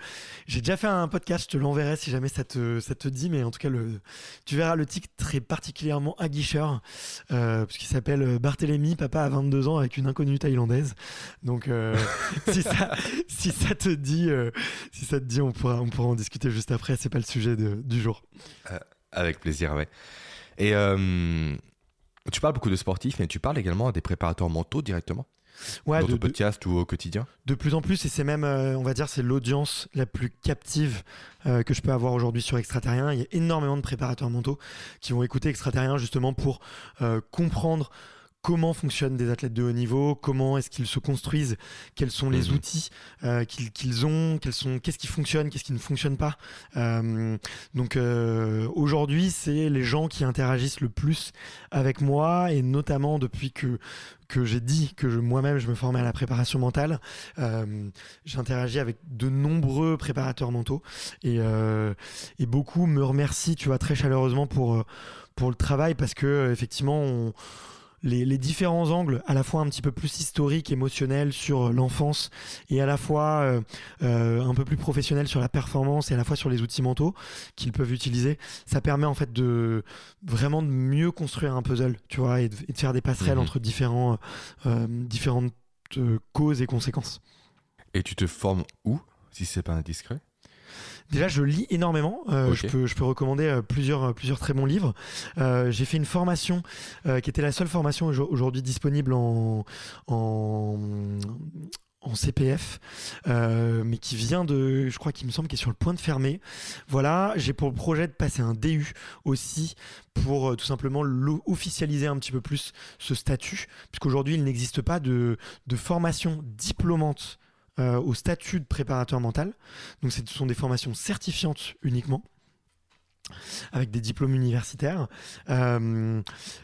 j'ai déjà fait un podcast, je te l'enverrai si jamais ça te ça te dit, mais en tout cas tu verras le titre très particulièrement aguicheur puisqu'il s'appelle Barthélemy, papa à 22 ans avec une inconnue thaïlandaise. Donc si ça si ça te dit si ça te dit, on pourra on pourra en discuter juste après. C'est pas le sujet du jour. avec plaisir, ouais. Et tu parles beaucoup de sportifs, mais tu parles également à des préparateurs mentaux directement ouais, dans ton podcast ou au quotidien De plus en plus, et c'est même, euh, on va dire, c'est l'audience la plus captive euh, que je peux avoir aujourd'hui sur Extraterrien. Il y a énormément de préparateurs mentaux qui vont écouter Extraterrien justement pour euh, comprendre comment fonctionnent des athlètes de haut niveau, comment est-ce qu'ils se construisent, quels sont les mhm. outils euh, qu'ils ont, sont, qu'est-ce qui fonctionne, qu'est-ce qui ne fonctionne pas. Euh, donc euh, aujourd'hui, c'est les gens qui interagissent le plus avec moi et notamment depuis que que j'ai dit que moi-même je me formais à la préparation mentale, j'interagis avec de nombreux préparateurs mentaux et, et beaucoup me remercient, tu vois, très chaleureusement pour pour le travail parce que effectivement on les, différents angles, à la fois un petit peu plus historiques, émotionnels sur l'enfance, et à la fois euh, euh, un peu plus professionnels sur la performance, et à la fois sur les outils mentaux qu'ils peuvent utiliser, ça permet en fait de vraiment de mieux construire un puzzle, tu vois, et de, faire des passerelles mhm. entre différents, euh, différentes causes et conséquences. Et tu te formes où, si c'est pas indiscret? Déjà, je lis énormément. Euh, je, peux, je peux recommander euh, plusieurs, euh, plusieurs très bons livres. j'ai fait une formation qui était la seule formation aujourd'hui disponible en, en, en CPF, mais qui vient de, je crois qu'il me semble, qui est sur le point de fermer. Voilà, j'ai pour le projet de passer un DU aussi pour tout simplement officialiser un petit peu plus ce statut, puisqu'aujourd'hui il n'existe pas de, de formation diplômante au statut de préparateur mental. Donc ce sont des formations certifiantes uniquement avec des diplômes universitaires. Euh,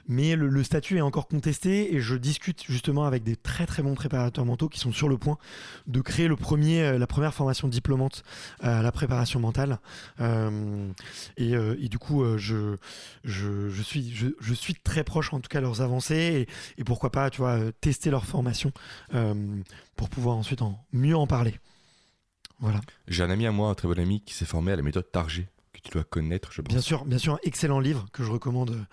mais le, statut est encore contesté et je discute justement avec des très très bons préparateurs mentaux qui sont sur le point de créer le premier, euh, la première formation diplômante à la préparation mentale. Euh, et, du coup, je, je, suis, je, suis très proche en tout cas de leurs avancées et, pourquoi pas, tu vois, tester leur formation pour pouvoir ensuite en, mieux en parler. Voilà. J'ai un ami à moi, un très bon ami, qui s'est formé à la méthode Target tu dois connaître, je pense. Bien sûr, bien sûr, un excellent livre que je recommande,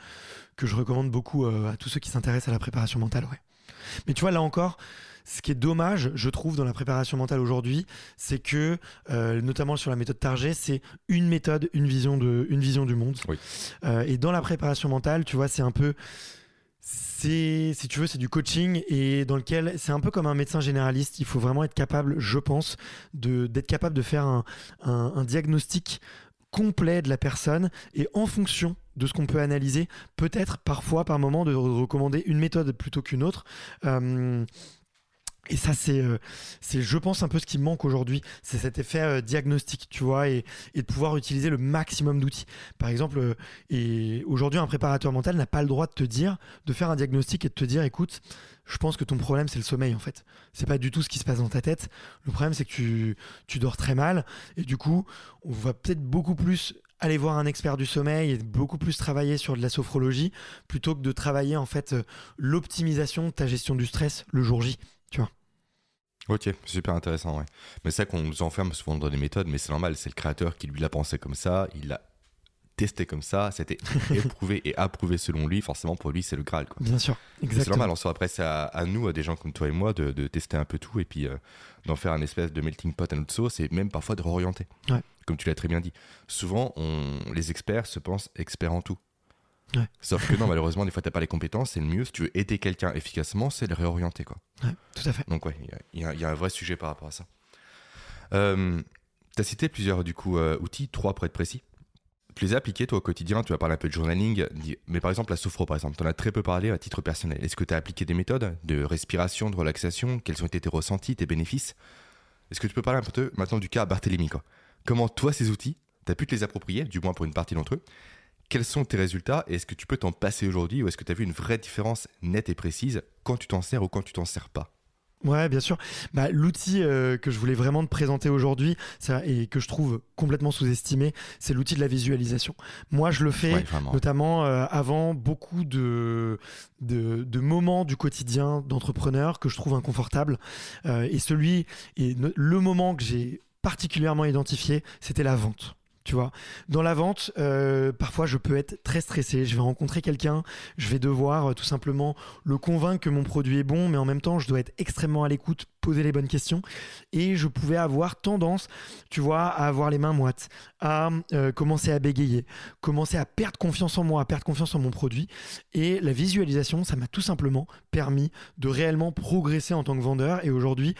que je recommande beaucoup euh, à tous ceux qui s'intéressent à la préparation mentale. Ouais. Mais tu vois, là encore, ce qui est dommage, je trouve, dans la préparation mentale aujourd'hui, c'est que, euh, notamment sur la méthode Target, c'est une méthode, une vision, de, une vision du monde. Euh, et dans la préparation mentale, tu vois, c'est un peu c'est, si tu veux, c'est du coaching et dans lequel c'est un peu comme un médecin généraliste. Il faut vraiment être capable, je pense, de, d'être capable de faire un, un diagnostic complet de la personne et en fonction de ce qu'on peut analyser, peut-être parfois par moment de recommander une méthode plutôt qu'une autre. Euh, et ça, c'est, euh, c'est, je pense, un peu ce qui manque aujourd'hui. C'est cet effet euh, diagnostic, tu vois, et, de pouvoir utiliser le maximum d'outils. Par exemple, et aujourd'hui, un préparateur mental n'a pas le droit de te dire, de faire un diagnostic et de te dire, écoute, je pense que ton problème, c'est le sommeil, en fait. C'est pas du tout ce qui se passe dans ta tête. Le problème, c'est que tu, tu dors très mal. Et du coup, on va peut-être beaucoup plus aller voir un expert du sommeil et beaucoup plus travailler sur de la sophrologie plutôt que de travailler, en fait, euh, l'optimisation de ta gestion du stress le jour J, tu vois. Ok, super intéressant, ouais. Mais c'est ça qu'on nous enferme souvent dans des méthodes, mais c'est normal, c'est le créateur qui lui l'a pensé comme ça, il l'a testé comme ça, c'était éprouvé et approuvé selon lui, forcément pour lui c'est le Graal. Quoi. Bien sûr, exactement. C'est normal, on après c'est à, nous, à des gens comme toi et moi, de, tester un peu tout et puis euh, d'en faire un espèce de melting pot à notre sauce et même parfois de réorienter. Comme tu l'as très bien dit. Souvent, on, les experts se pensent experts en tout. Sauf que non, malheureusement, des fois, tu n'as pas les compétences. Et le mieux, si tu veux aider quelqu'un efficacement, c'est de le réorienter. Quoi. tout à fait. Donc, ouais, il y, a un vrai sujet par rapport à ça. Euh, tu as cité plusieurs du coup, euh, outils, trois pour être précis tu les as appliqués toi au quotidien? Tu vas parler un peu de journaling, mais par exemple la sophro, par exemple, tu en as très peu parlé à titre personnel. Est-ce que tu as appliqué des méthodes de respiration, de relaxation? Quels ont été tes ressentis, tes bénéfices? Est-ce que tu peux parler un peu maintenant du cas à Barthélemy Comment toi, ces outils, tu as pu te les approprier, du moins pour une partie d'entre eux? Quels sont tes résultats et est-ce que tu peux t'en passer aujourd'hui ou est-ce que tu as vu une vraie différence nette et précise quand tu t'en sers ou quand tu t'en sers pas? Ouais, bien sûr. Bah, L'outil euh, que je voulais vraiment te présenter aujourd'hui et que je trouve complètement sous-estimé, c'est l'outil de la visualisation. Moi, je le fais notamment euh, avant beaucoup de, de, moments du quotidien d'entrepreneur que je trouve inconfortable. Euh, et celui, et le moment que j'ai particulièrement identifié, c'était la vente. Tu vois, dans la vente, euh, parfois je peux être très stressé. Je vais rencontrer quelqu'un, je vais devoir euh, tout simplement le convaincre que mon produit est bon, mais en même temps, je dois être extrêmement à l'écoute, poser les bonnes questions. Et je pouvais avoir tendance, tu vois, à avoir les mains moites, à euh, commencer à bégayer, commencer à perdre confiance en moi, à perdre confiance en mon produit. Et la visualisation, ça m'a tout simplement permis de réellement progresser en tant que vendeur. Et aujourd'hui,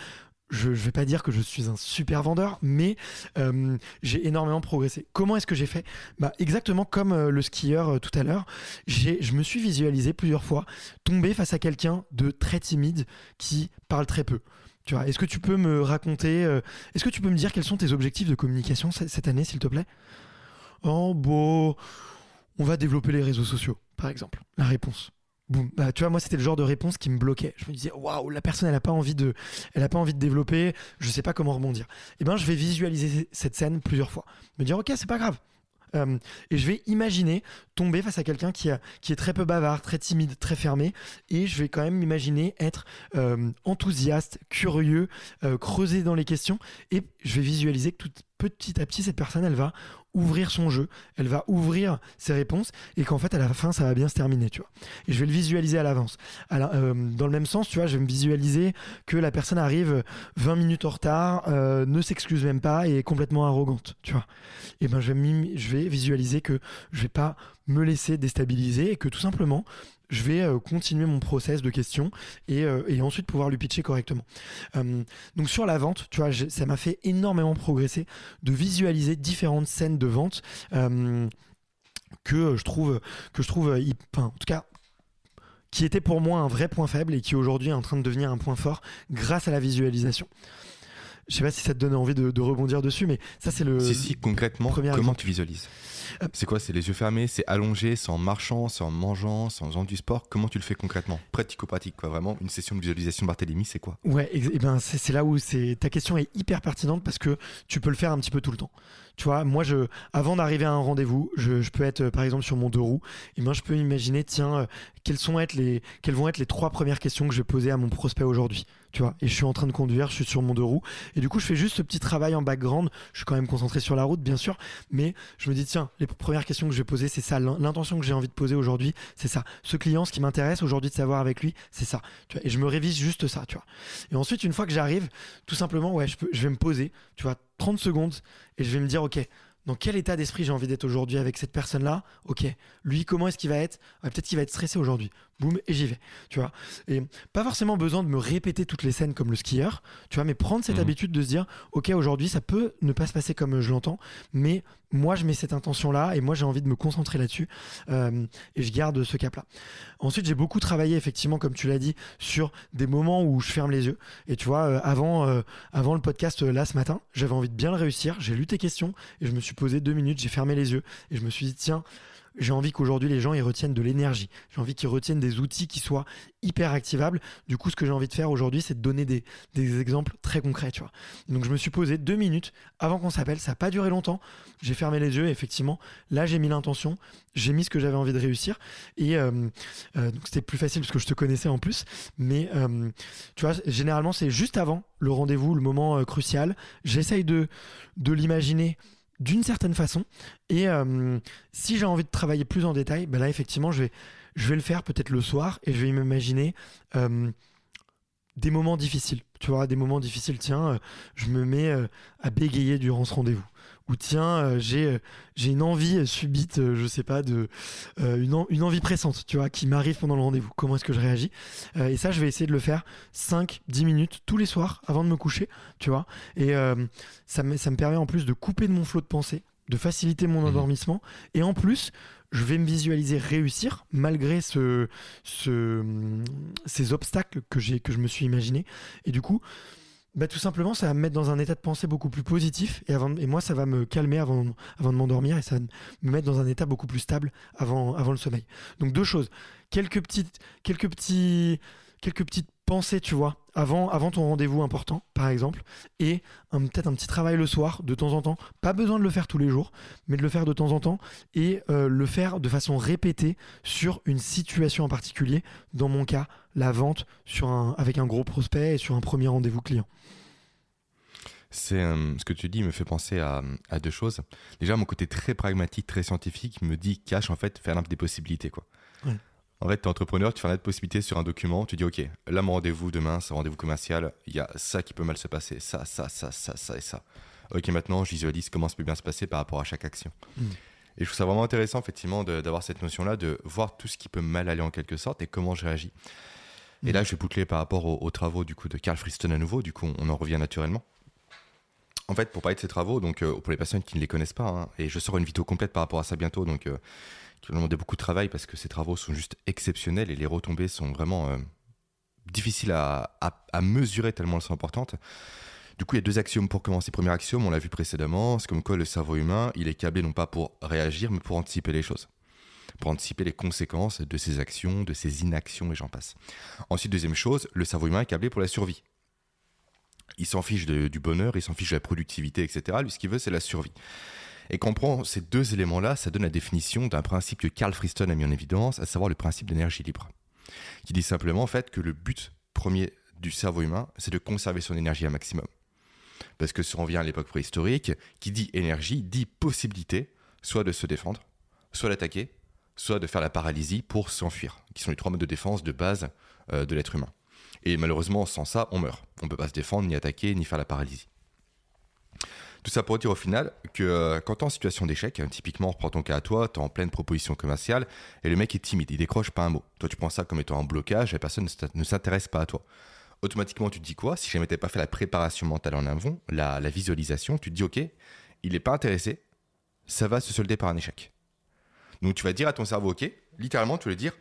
je ne vais pas dire que je suis un super vendeur, mais euh, j'ai énormément progressé. Comment est-ce que j'ai fait? Bah, Exactement comme euh, le skieur euh, tout à l'heure, je me suis visualisé plusieurs fois tomber face à quelqu'un de très timide qui parle très peu. Est-ce que tu peux me raconter, est-ce que tu peux me dire quels sont tes objectifs de communication cette année, s'il te plaît? Oh, bon, on va développer les réseaux sociaux, par exemple. La réponse. Bah, tu vois, moi, c'était le genre de réponse qui me bloquait. Je me disais, waouh, la personne, elle n'a pas envie de, elle a pas envie de développer. Je sais pas comment rebondir. Eh ben, je vais visualiser cette scène plusieurs fois. Me dire, ok, c'est pas grave. Euh, et je vais imaginer tomber face à quelqu'un qui, est très peu bavard, très timide, très fermé. Et je vais quand même imaginer être euh, enthousiaste, curieux, euh, creuser dans les questions. Et je vais visualiser que tout, petit à petit, cette personne, elle va ouvrir son jeu, elle va ouvrir ses réponses et qu'en fait à la fin ça va bien se terminer, tu vois. Et je vais le visualiser à l'avance. Euh, dans le même sens, tu vois, je vais me visualiser que la personne arrive 20 minutes en retard, euh, ne s'excuse même pas et est complètement arrogante, tu vois. Et ben je vais, je vais visualiser que je vais pas me laisser déstabiliser et que tout simplement je vais euh, continuer mon process de questions et, euh, ensuite pouvoir lui pitcher correctement. Euh, donc sur la vente, tu vois, ça m'a fait énormément progresser de visualiser différentes scènes de vente que je trouve, que je trouve, en tout cas, qui était pour moi un vrai point faible et qui aujourd'hui est en train de devenir un point fort grâce à la visualisation. Je sais pas si ça te donne envie de, de rebondir dessus, mais ça c'est le. Si si, concrètement, comment tu visualises c'est quoi C'est les yeux fermés, c'est allongé, c'est en marchant, c'est en mangeant, c'est en faisant du sport? Comment tu le fais concrètement? Pratico-pratique, quoi. Vraiment, une session de visualisation Barthélemy, c'est quoi? Ouais, et, ben c'est là où ta question est hyper pertinente parce que tu peux le faire un petit peu tout le temps. Tu vois, moi, je, avant d'arriver à un rendez-vous, je, peux être, par exemple, sur mon deux roues, et moi, je peux imaginer, tiens, euh, quelles, sont être les, quelles vont être les trois premières questions que je vais poser à mon prospect aujourd'hui Et je suis en train de conduire, je suis sur mon deux roues. Et du coup, je fais juste ce petit travail en background. Je suis quand même concentré sur la route, bien sûr. Mais je me dis, tiens, les premières questions que je vais poser, c'est ça. L'intention que j'ai envie de poser aujourd'hui, c'est ça. Ce client, ce qui m'intéresse aujourd'hui de savoir avec lui, c'est ça. Et je me révise juste ça, tu vois. Et ensuite, une fois que j'arrive, tout simplement, ouais, je vais me poser, tu vois, 30 secondes. Et je vais me dire, OK, dans quel état d'esprit j'ai envie d'être aujourd'hui avec cette personne-là? Ok, lui, comment est-ce qu'il va être? Peut-être qu'il va être stressé aujourd'hui. Boum, et j'y vais. Tu vois Et pas forcément besoin de me répéter toutes les scènes comme le skieur, tu vois, mais prendre cette mhm. habitude de se dire, ok, aujourd'hui, ça peut ne pas se passer comme je l'entends, mais moi, je mets cette intention-là et moi, j'ai envie de me concentrer là-dessus euh, et je garde ce cap-là. Ensuite, j'ai beaucoup travaillé, effectivement, comme tu l'as dit, sur des moments où je ferme les yeux. Et tu vois, euh, avant, euh, avant le podcast là ce matin, j'avais envie de bien le réussir. J'ai lu tes questions et je me suis posé deux minutes, j'ai fermé les yeux et je me suis dit, tiens, j'ai envie qu'aujourd'hui les gens ils retiennent de l'énergie. J'ai envie qu'ils retiennent des outils qui soient hyper activables. Du coup, ce que j'ai envie de faire aujourd'hui, c'est de donner des, exemples très concrets, tu vois. Donc, je me suis posé deux minutes avant qu'on s'appelle. Ça n'a pas duré longtemps. J'ai fermé les yeux et effectivement, là, j'ai mis l'intention. J'ai mis ce que j'avais envie de réussir. Et euh, euh, donc, c'était plus facile parce que je te connaissais en plus. Mais euh, tu vois, généralement, c'est juste avant le rendez-vous, le moment crucial. J'essaye de, de l'imaginer d'une certaine façon. Et euh, si j'ai envie de travailler plus en détail, ben là, effectivement, je vais, je vais le faire peut-être le soir et je vais m'imaginer euh, des moments difficiles. Tu vois, des moments difficiles, tiens, euh, je me mets à bégayer durant ce rendez-vous ou tiens, euh, j'ai euh, j'ai une envie subite, euh, je sais pas, de une, une, envie pressante, tu vois, qui m'arrive pendant le rendez-vous. Comment est-ce que je réagis? Et ça, je vais essayer de le faire 5, 10 minutes tous les soirs avant de me coucher, tu vois. Et ça, me, ça me permet en plus de couper de mon flot de pensée, de faciliter mon mmh. endormissement. Et en plus, je vais me visualiser réussir malgré ce, ce, ces obstacles que, que je me suis imaginé. Et du coup, bah, tout simplement, ça va me mettre dans un état de pensée beaucoup plus positif et, avant, moi, ça va me calmer avant, avant de m'endormir et ça va me mettre dans un état beaucoup plus stable avant, avant le sommeil. Donc deux choses, quelques petites, quelques petits, quelques petites pensées, tu vois, avant, avant ton rendez-vous important, par exemple, et peut-être un petit travail le soir, de temps en temps. Pas besoin de le faire tous les jours, mais de le faire de temps en temps et euh, le faire de façon répétée sur une situation en particulier. Dans mon cas, la vente sur un, avec un gros prospect et sur un premier rendez-vous client. C'est euh, ce que tu dis me fait penser à, deux choses. Déjà, mon côté très pragmatique, très scientifique me dit cache en fait faire des possibilités quoi. En fait, tu es entrepreneur, tu fais un de possibilités sur un document, tu dis ok, là mon rendez-vous demain, c'est un rendez-vous commercial, il y a ça qui peut mal se passer, ça, ça, ça, ça, ça et ça. Ok, maintenant je visualise comment ça peut bien se passer par rapport à chaque action. Hmm. Et je trouve ça vraiment intéressant effectivement d'avoir cette notion-là, de voir tout ce qui peut mal aller en quelque sorte et comment je réagis. Et hmm. là, je vais boucler par rapport aux, travaux du coup de Carl Friston à nouveau. Du coup, on en revient naturellement. En fait, pour parler de ces travaux, donc euh, pour les personnes qui ne les connaissent pas, hein, et je sors une vidéo complète par rapport à ça bientôt, donc euh, qui va demander beaucoup de travail parce que ces travaux sont juste exceptionnels et les retombées sont vraiment euh, difficiles à, mesurer tellement elles sont importantes. Du coup, il y a deux axiomes pour commencer. Premier axiome, on l'a vu précédemment, c'est comme quoi le cerveau humain, il est câblé non pas pour réagir, mais pour anticiper les choses pour anticiper les conséquences de ses actions, de ses inactions et j'en passe. Ensuite, deuxième chose, le cerveau humain est câblé pour la survie il s'en fiche du bonheur, il s'en fiche de la productivité, etc. Lui, ce qu'il veut, c'est la survie. Et quand on prend ces deux éléments-là, ça donne la définition d'un principe que Carl Friston a mis en évidence, à savoir le principe d'énergie libre, qui dit simplement en fait que le but premier du cerveau humain, c'est de conserver son énergie un maximum. Parce que si on revient à l'époque préhistorique, qui dit énergie, dit possibilité, soit de se défendre, soit d'attaquer, soit de faire la paralysie pour s'enfuir, qui sont les trois modes de défense de base euh, de l'être humain. Et malheureusement, sans ça, on meurt. On ne peut pas se défendre, ni attaquer, ni faire la paralysie. Tout ça pour dire au final que euh, quand tu es en situation d'échec, hein, typiquement, on reprend ton cas à toi, tu es en pleine proposition commerciale et le mec est timide, il décroche pas un mot. Toi, tu prends ça comme étant un blocage et personne ne s'intéresse pas à toi. Automatiquement, tu te dis quoi? Si jamais tu pas fait la préparation mentale en avant, la, visualisation, tu te dis ok, il n'est pas intéressé, ça va se solder par un échec. Donc tu vas dire à ton cerveau ok, littéralement, tu vas dire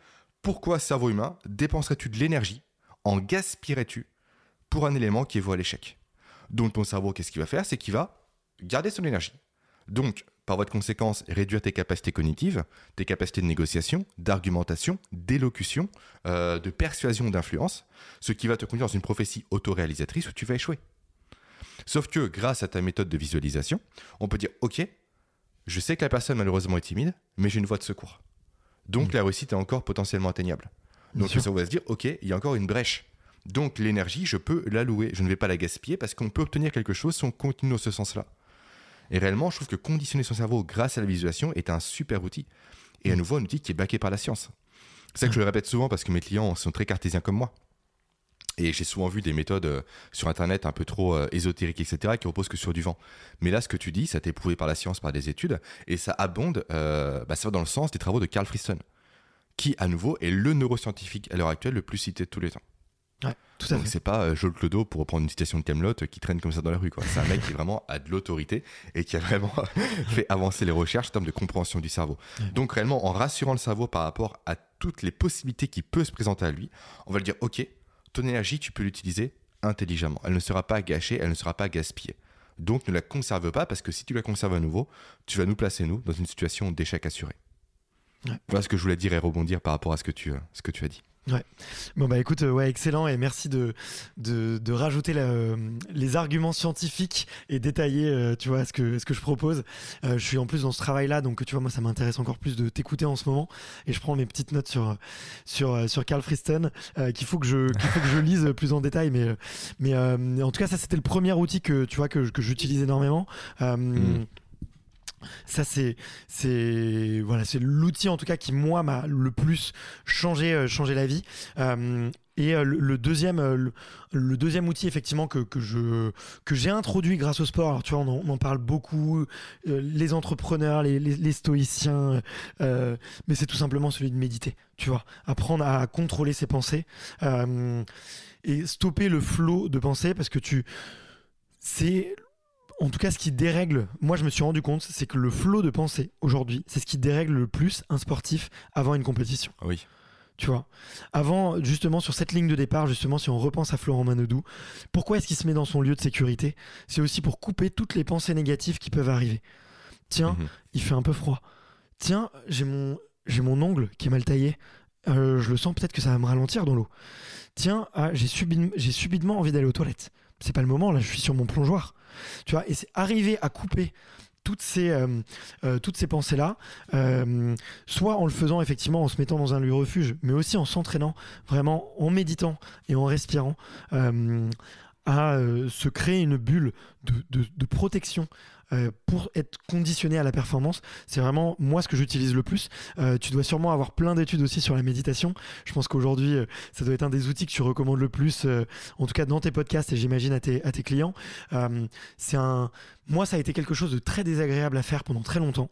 pourquoi, cerveau humain, dépenserais-tu de l'énergie, en gaspillerais-tu pour un élément qui évoque à l'échec? Donc ton cerveau, qu'est-ce qu'il va faire? C'est qu'il va garder son énergie. Donc, par voie de conséquence, réduire tes capacités cognitives, tes capacités de négociation, d'argumentation, d'élocution, euh, de persuasion, d'influence, ce qui va te conduire dans une prophétie autoréalisatrice où tu vas échouer. Sauf que grâce à ta méthode de visualisation, on peut dire Ok, je sais que la personne malheureusement est timide, mais j'ai une voie de secours. Donc mm. la réussite est encore potentiellement atteignable. Donc ça va se dire Ok, il y a encore une brèche. Donc l'énergie, je peux l'allouer, je ne vais pas la gaspiller parce qu'on peut obtenir quelque chose si on continue dans ce sens-là. Et réellement, je trouve que conditionner son cerveau grâce à la visualisation est un super outil. Et à mm. nouveau, un outil qui est baqué par la science. C'est ça que je le répète souvent parce que mes clients sont très cartésiens comme moi. Et j'ai souvent vu des méthodes euh, sur Internet un peu trop euh, ésotériques, etc., qui reposent que sur du vent. Mais là, ce que tu dis, ça t'est prouvé par la science, par des études, et ça abonde, euh, bah, ça va dans le sens des travaux de Carl Friston, qui, à nouveau, est le neuroscientifique à l'heure actuelle le plus cité de tous les temps. Ouais, tout à Donc c'est pas euh, Joel Clodo, pour reprendre une citation de Camelot, qui traîne comme ça dans la rue. C'est un mec qui vraiment a de l'autorité et qui a vraiment fait avancer les recherches en termes de compréhension du cerveau. Donc réellement, en rassurant le cerveau par rapport à toutes les possibilités qui peuvent se présenter à lui, on va lui dire, ok, ton énergie, tu peux l'utiliser intelligemment. Elle ne sera pas gâchée, elle ne sera pas gaspillée. Donc ne la conserve pas parce que si tu la conserves à nouveau, tu vas nous placer, nous, dans une situation d'échec assuré. Voilà ce que je voulais dire et rebondir par rapport à ce que tu, euh, ce que tu as dit. Ouais. Bon bah écoute, euh, ouais, excellent et merci de, de, de rajouter les arguments scientifiques et détailler, euh, tu vois, ce que, ce que je propose. Euh, je suis en plus dans ce travail-là, donc tu vois, moi ça m'intéresse encore plus de t'écouter en ce moment et je prends mes petites notes sur, sur, sur Carl Friston qu'il faut, que je, qu'il faut que je lise plus en détail. Mais, mais en tout cas, ça c'était le premier outil que, tu vois, que, que j'utilise énormément. Mmh. Ça, c'est, c'est, voilà, c'est l'outil en tout cas qui, moi, m'a le plus changé, euh, changé la vie. Euh, et euh, le, deuxième, le, deuxième outil effectivement que, que je que j'ai introduit grâce au sport. Tu vois, on en, parle beaucoup, les entrepreneurs, les, les, stoïciens, mais c'est tout simplement celui de méditer. Tu vois, apprendre à contrôler ses pensées et stopper le flot de pensées parce que tu c'est en tout cas, ce qui dérègle, moi je me suis rendu compte, c'est que le flot de pensée aujourd'hui, c'est ce qui dérègle le plus un sportif avant une compétition. Oui. Tu vois, avant, justement, sur cette ligne de départ, justement, si on repense à Florent Manodou, pourquoi est-ce qu'il se met dans son lieu de sécurité? C'est aussi pour couper toutes les pensées négatives qui peuvent arriver. Tiens, mhm. il fait un peu froid. Tiens, j'ai mon, j'ai mon ongle qui est mal taillé. Euh, je le sens, peut-être que ça va me ralentir dans l'eau. Tiens, ah, j'ai, j'ai subitement envie d'aller aux toilettes. C'est pas le moment, là, je suis sur mon plongeoir. Tu vois, et c'est arriver à couper toutes ces, euh, euh, pensées-là, euh, soit en le faisant effectivement en se mettant dans un lieu refuge, mais aussi en s'entraînant, vraiment en méditant et en respirant, à se créer une bulle de protection euh, pour être conditionné à la performance. C'est vraiment moi ce que j'utilise le plus. Euh, tu dois sûrement avoir plein d'études aussi sur la méditation. Je pense qu'aujourd'hui, euh, ça doit être un des outils que tu recommandes le plus, en tout cas dans tes podcasts et j'imagine à tes, à tes clients. c'est un, moi, ça a été quelque chose de très désagréable à faire pendant très longtemps,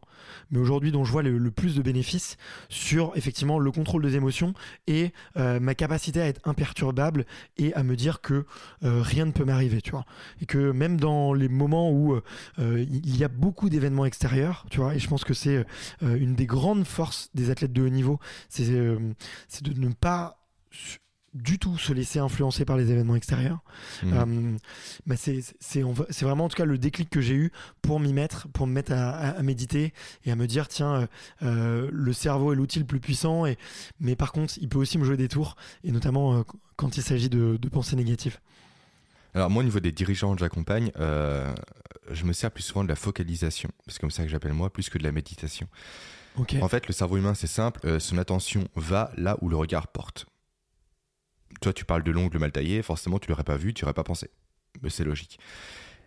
mais aujourd'hui dont je vois le, plus de bénéfices sur effectivement le contrôle des émotions et ma capacité à être imperturbable et à me dire que rien ne peut m'arriver, tu vois, et que même dans les moments où il y a beaucoup d'événements extérieurs, tu vois, et je pense que c'est euh, une des grandes forces des athlètes de haut niveau, c'est euh, de ne pas du tout se laisser influencer par les événements extérieurs. Mmh. Euh, c'est vraiment en tout cas le déclic que j'ai eu pour m'y mettre, pour me mettre à, méditer et à me dire tiens, le cerveau est l'outil le plus puissant, et, mais par contre il peut aussi me jouer des tours, et notamment quand il s'agit de, de pensées négatives. Alors moi au niveau des dirigeants que j'accompagne, euh, je me sers plus souvent de la focalisation, c'est comme ça que j'appelle moi, plus que de la méditation. En fait, le cerveau humain, c'est simple, euh, son attention va là où le regard porte. Toi, tu parles de l'ongle mal taillé, forcément, tu l'aurais pas vu, tu n'aurais pas pensé. Mais c'est logique.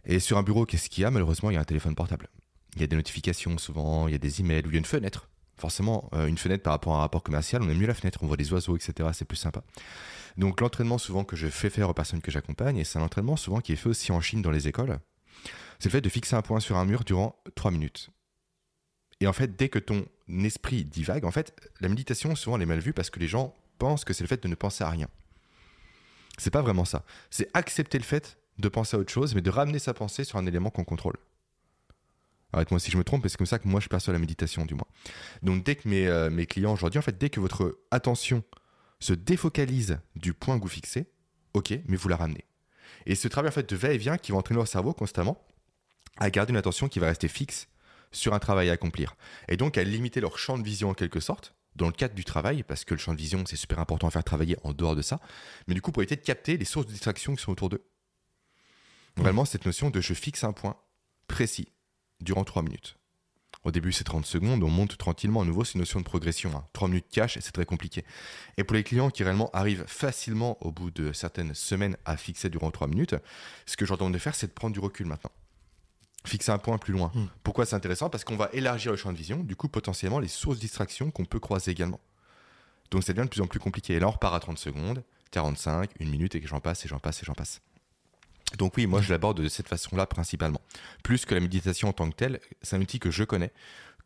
Et sur un bureau, qu'est-ce qu'il y a? Malheureusement, il y a un téléphone portable. Il y a des notifications souvent, il y a des emails, ou il y a une fenêtre. Forcément, euh, une fenêtre par rapport à un rapport commercial, on aime mieux la fenêtre, on voit des oiseaux, etc. C'est plus sympa. Donc l'entraînement souvent que je fais faire aux personnes que j'accompagne, et c'est un entraînement souvent qui est fait aussi en Chine dans les écoles, C'est le fait de fixer un point sur un mur durant 3 minutes. Et en fait, dès que ton esprit divague, en fait, la méditation, souvent, elle est mal vue parce que les gens pensent que c'est le fait de ne penser à rien. C'est pas vraiment ça. C'est accepter le fait de penser à autre chose, mais de ramener sa pensée sur un élément qu'on contrôle. Arrête-moi si je me trompe, c'est comme ça que moi je perçois la méditation, du moins. Donc, dès que mes, euh, mes clients aujourd'hui, en fait, dès que votre attention se défocalise du point que vous fixez, ok, mais vous la ramenez. Et ce travail en fait de va-et-vient qui va entraîner leur cerveau constamment à garder une attention qui va rester fixe sur un travail à accomplir. Et donc à limiter leur champ de vision en quelque sorte, dans le cadre du travail, parce que le champ de vision, c'est super important à faire travailler en dehors de ça, mais du coup pour éviter de capter les sources de distraction qui sont autour d'eux. Vraiment, cette notion de je fixe un point précis durant 3 minutes. Au début, c'est 30 secondes, on monte tranquillement. À nouveau, c'est une notion de progression. 3 hein. minutes cash, c'est très compliqué. Et pour les clients qui réellement arrivent facilement au bout de certaines semaines à fixer durant 3 minutes, ce que j'entends de faire, c'est de prendre du recul maintenant fixer un point plus loin. Hmm. Pourquoi c'est intéressant? Parce qu'on va élargir le champ de vision, du coup potentiellement les sources de distraction qu'on peut croiser également. Donc ça devient de plus en plus compliqué. Et là on repart à 30 secondes, 45, une minute et que j'en passe et j'en passe et j'en passe. Donc oui, moi je l'aborde de cette façon-là principalement. Plus que la méditation en tant que telle, c'est un outil que je connais,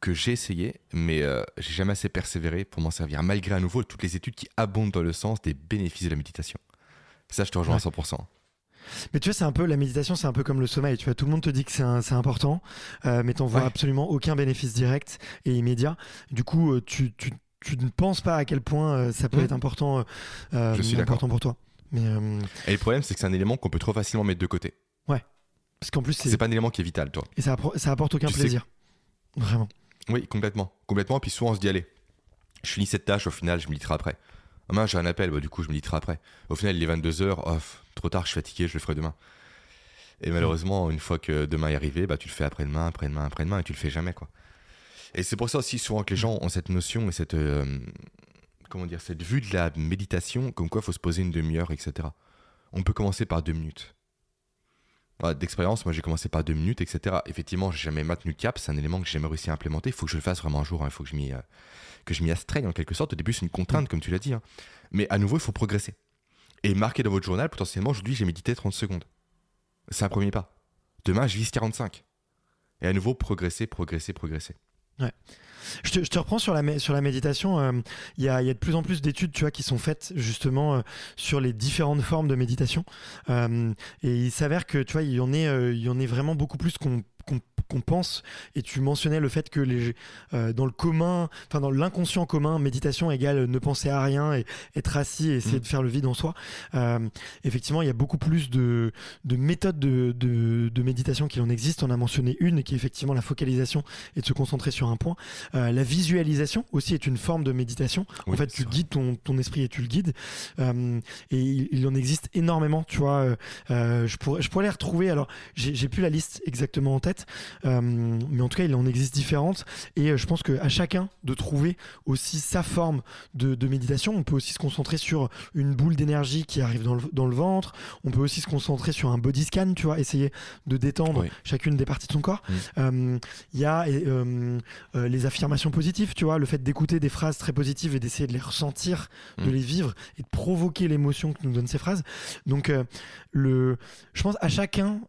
que j'ai essayé, mais euh, j'ai jamais assez persévéré pour m'en servir, malgré à nouveau toutes les études qui abondent dans le sens des bénéfices de la méditation. Ça, je te rejoins à 100%. Mais tu vois, c'est un peu la méditation, c'est un peu comme le sommeil. Tu vois, tout le monde te dit que c'est important, euh, mais t'en vois absolument aucun bénéfice direct et immédiat. Du coup, euh, tu, tu, tu ne penses pas à quel point euh, ça peut mmh. être important, Je suis important pour toi. Mais, Et le problème, c'est que c'est un élément qu'on peut trop facilement mettre de côté. Ouais. Parce qu'en plus, c'est pas un élément qui est vital, toi. Et ça, ça apporte aucun plaisir. Vraiment. Oui, complètement. Complètement. Puis souvent, on se dit, allez, je finis cette tâche, au final, je me litterai après. Ah, j'ai un appel, bah, du coup, je me litterai après. Au final, il est 22h, off, trop tard, je suis fatigué, je le ferai demain. Et malheureusement, une fois que demain est arrivé, bah, tu le fais après-demain, après-demain, après-demain, et tu le fais jamais, quoi. Et c'est pour ça aussi souvent que les gens ont cette notion et cette, euh, comment dire, cette vue de la méditation, comme quoi il faut se poser une demi-heure, etc. On peut commencer par deux minutes. D'expérience, moi j'ai commencé par deux minutes, etc. Effectivement, j'ai jamais maintenu le cap, c'est un élément que j'ai jamais réussi à implémenter. Il faut que je le fasse vraiment un jour, hein. il faut que je m'y euh, astreigne en quelque sorte. Au début, c'est une contrainte, comme tu l'as dit. Hein. Mais à nouveau, il faut progresser. Et marquer dans votre journal, potentiellement, aujourd'hui, j'ai médité 30 secondes. C'est un premier pas. Demain, je vise 45. Et à nouveau, progresser, progresser, progresser. Ouais. Je te, reprends sur la, méditation. Euh, il y, a, de plus en plus d'études qui sont faites justement euh, sur les différentes formes de méditation. Euh, et il s'avère que tu vois, il y en y en est vraiment beaucoup plus qu'on qu'on pense. Et tu mentionnais le fait que les, euh, dans le commun, enfin dans l'inconscient commun, méditation égale ne penser à rien et être assis et essayer mm. de faire le vide en soi. Euh, effectivement, il y a beaucoup plus de, de méthodes de, de, méditation qu'il en existe. On a mentionné une qui est effectivement la focalisation et de se concentrer sur un point. Euh, la visualisation aussi est une forme de méditation. en fait, tu guides ton, ton, esprit et tu le guides. et il, en existe énormément, tu vois. je, pourrais, je pourrais les retrouver. Alors, j'ai plus la liste exactement en tête. Euh, mais en tout cas, il en existe différentes. Et euh, je pense qu'à chacun de trouver aussi sa forme de, méditation. On peut aussi se concentrer sur une boule d'énergie qui arrive dans le, dans le, ventre. On peut aussi se concentrer sur un body scan, tu vois, essayer de détendre chacune des parties de son corps. Euh, il y a les affirmations positives, tu vois, le fait d'écouter des phrases très positives et d'essayer de les ressentir, de mm. les vivre et de provoquer l'émotion que nous donnent ces phrases. Donc, le, je pense à chacun,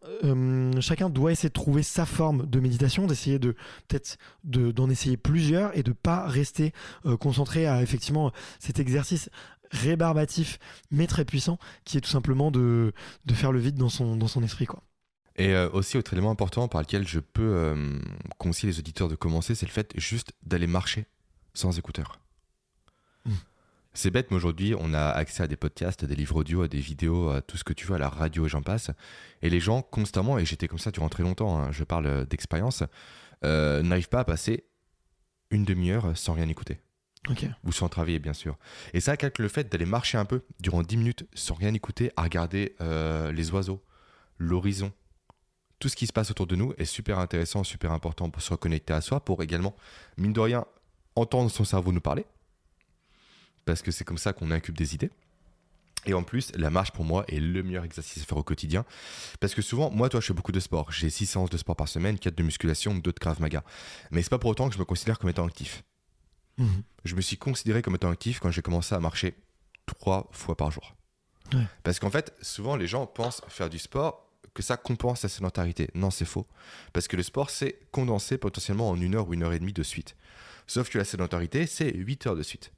chacun doit essayer de trouver sa forme de méditation, d'essayer de peut-être d'en essayer plusieurs et de pas rester euh, concentré à effectivement cet exercice rébarbatif mais très puissant qui est tout simplement de, de faire le vide dans son, dans son esprit quoi. Et euh, aussi, autre élément important par lequel je peux euh, conseiller les auditeurs de commencer, c'est le fait juste d'aller marcher sans écouteurs. C'est bête, mais aujourd'hui, on a accès à des podcasts, à des livres audio, à des vidéos, à tout ce que tu veux, à la radio et j'en passe. Et les gens, constamment, et j'étais comme ça durant très longtemps, hein, je parle d'expérience, euh, n'arrivent pas à passer une demi-heure sans rien écouter. Ou sans travailler, bien sûr. Et ça, calque le fait d'aller marcher un peu durant 10 minutes sans rien écouter, à regarder euh, les oiseaux, l'horizon, tout ce qui se passe autour de nous est super intéressant, super important pour se reconnecter à soi, pour également, mine de rien, entendre son cerveau nous parler parce que c'est comme ça qu'on incube des idées. Et en plus, la marche pour moi est le meilleur exercice à faire au quotidien. Parce que souvent, moi, toi, je fais beaucoup de sport. J'ai 6 séances de sport par semaine, 4 de musculation, 2 de Krav Maga. Mais c'est pas pour autant que je me considère comme étant actif. Mhm. Je me suis considéré comme étant actif quand j'ai commencé à marcher 3 fois par jour. Parce qu'en fait, souvent, les gens pensent faire du sport que ça compense la sédentarité. Non, c'est faux. Parce que le sport, c'est condensé potentiellement en une heure ou une heure et demie de suite. Sauf que la sédentarité, c'est 8 heures de suite.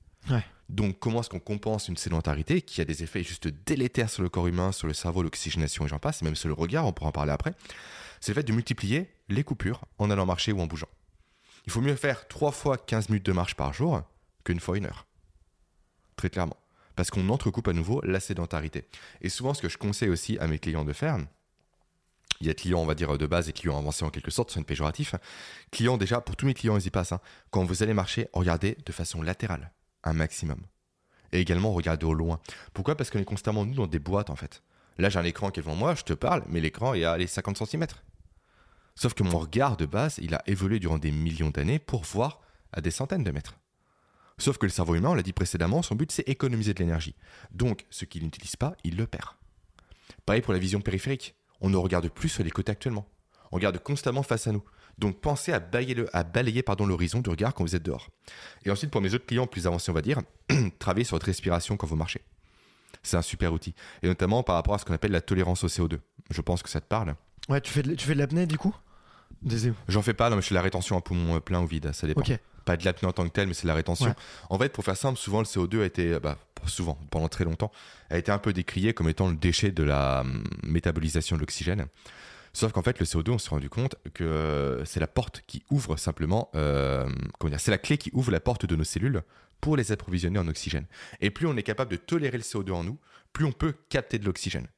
Donc, comment est-ce qu'on compense une sédentarité qui a des effets juste délétères sur le corps humain, sur le cerveau, l'oxygénation et j'en passe, et même sur le regard, on pourra en parler après C'est le fait de multiplier les coupures en allant marcher ou en bougeant. Il faut mieux faire 3 fois 15 minutes de marche par jour qu'une fois une heure. Très clairement. Parce qu'on entrecoupe à nouveau la sédentarité. Et souvent, ce que je conseille aussi à mes clients de faire, il y a clients, on va dire, de base et clients avancés en quelque sorte, c'est une péjoratif. Clients, déjà, pour tous mes clients, ils y passent. hein. Quand vous allez marcher, regardez de façon latérale, un maximum. Et également, regardez au loin. Pourquoi? Parce qu'on est constamment, nous, dans des boîtes, en fait. Là, j'ai un écran qui est devant moi, je te parle, mais l'écran est à les 50 cm. Sauf que mon regard de base, il a évolué durant des millions d'années pour voir à des centaines de mètres. Sauf que le cerveau humain, on l'a dit précédemment, son but c'est économiser de l'énergie. Donc, ce qu'il n'utilise pas, il le perd. Pareil pour la vision périphérique. On ne regarde plus sur les côtés actuellement. On regarde constamment face à nous. Donc, pensez à balayer, le- à balayer pardon, l'horizon du regard quand vous êtes dehors. Et ensuite, pour mes autres clients plus avancés, on va dire, travaillez sur votre respiration quand vous marchez. C'est un super outil. Et notamment par rapport à ce qu'on appelle la tolérance au CO2. Je pense que ça te parle. Ouais, tu fais de, tu fais de l'apnée du coup? Des... J'en fais pas, non, mais je fais la rétention à poumon euh, plein ou vide, ça dépend. Pas de l'apnée en tant que telle, mais c'est de la rétention. Ouais. En fait, pour faire simple, souvent le CO2 a été, bah, pas souvent, pendant très longtemps, a été un peu décrié comme étant le déchet de la hum, métabolisation de l'oxygène. Sauf qu'en fait, le CO2, on s'est rendu compte que euh, c'est la porte qui ouvre simplement, euh, comment dire, c'est la clé qui ouvre la porte de nos cellules pour les approvisionner en oxygène. Et plus on est capable de tolérer le CO2 en nous, plus on peut capter de l'oxygène.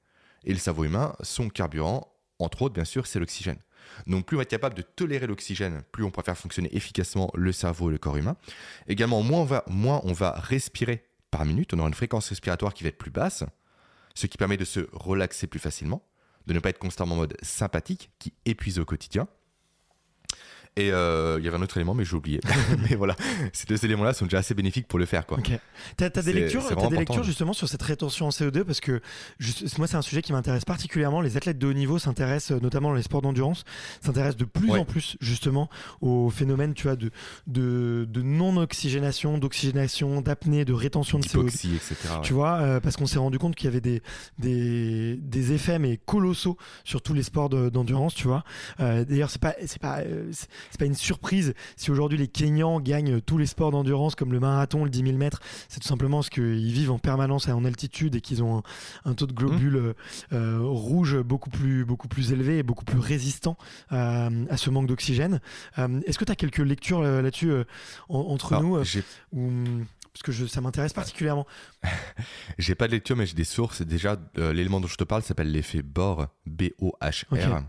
Et le cerveau humain, son carburant, entre autres, bien sûr, c'est l'oxygène. Donc plus on va être capable de tolérer l'oxygène, plus on pourra faire fonctionner efficacement le cerveau et le corps humain. Également, moins on va, moins on va respirer par minute, on aura une fréquence respiratoire qui va être plus basse, ce qui permet de se relaxer plus facilement, de ne pas être constamment en mode sympathique, qui épuise au quotidien. Et euh, il y avait un autre élément, mais j'ai oublié. mais voilà, ces deux éléments-là sont déjà assez bénéfiques pour le faire. Quoi. T'as as des lectures, vraiment des lectures justement sur cette rétention en CO2 parce que moi c'est un sujet qui m'intéresse particulièrement. Les athlètes de haut niveau s'intéressent euh, notamment dans les sports d'endurance, s'intéressent de plus Ouais. en plus justement au phénomène tu vois de de, de non oxygénation, d'oxygénation, d'apnée, de rétention de CO2. Hypoxie, etc. ouais. Tu vois, euh, parce qu'on s'est rendu compte qu'il y avait des, des, des effets mais colossaux sur tous les sports de- d'endurance, tu vois. Euh, D'ailleurs, c'est pas c'est pas c'est pas une surprise si aujourd'hui les Kenyans gagnent tous les sports d'endurance comme le marathon, le 10 000 mètres. C'est tout simplement parce qu'ils vivent en permanence en altitude et qu'ils ont un, un taux de globules euh, euh, rouges beaucoup plus beaucoup plus élevé et beaucoup plus résistant euh, à ce manque d'oxygène. Euh, Est-ce que tu as quelques lectures là-dessus en- entre Alors, nous parce que je, ça m'intéresse particulièrement. J'ai pas de lecture, mais j'ai des sources. Déjà, euh, l'élément dont je te parle s'appelle l'effet Bohr, B-O-H-R,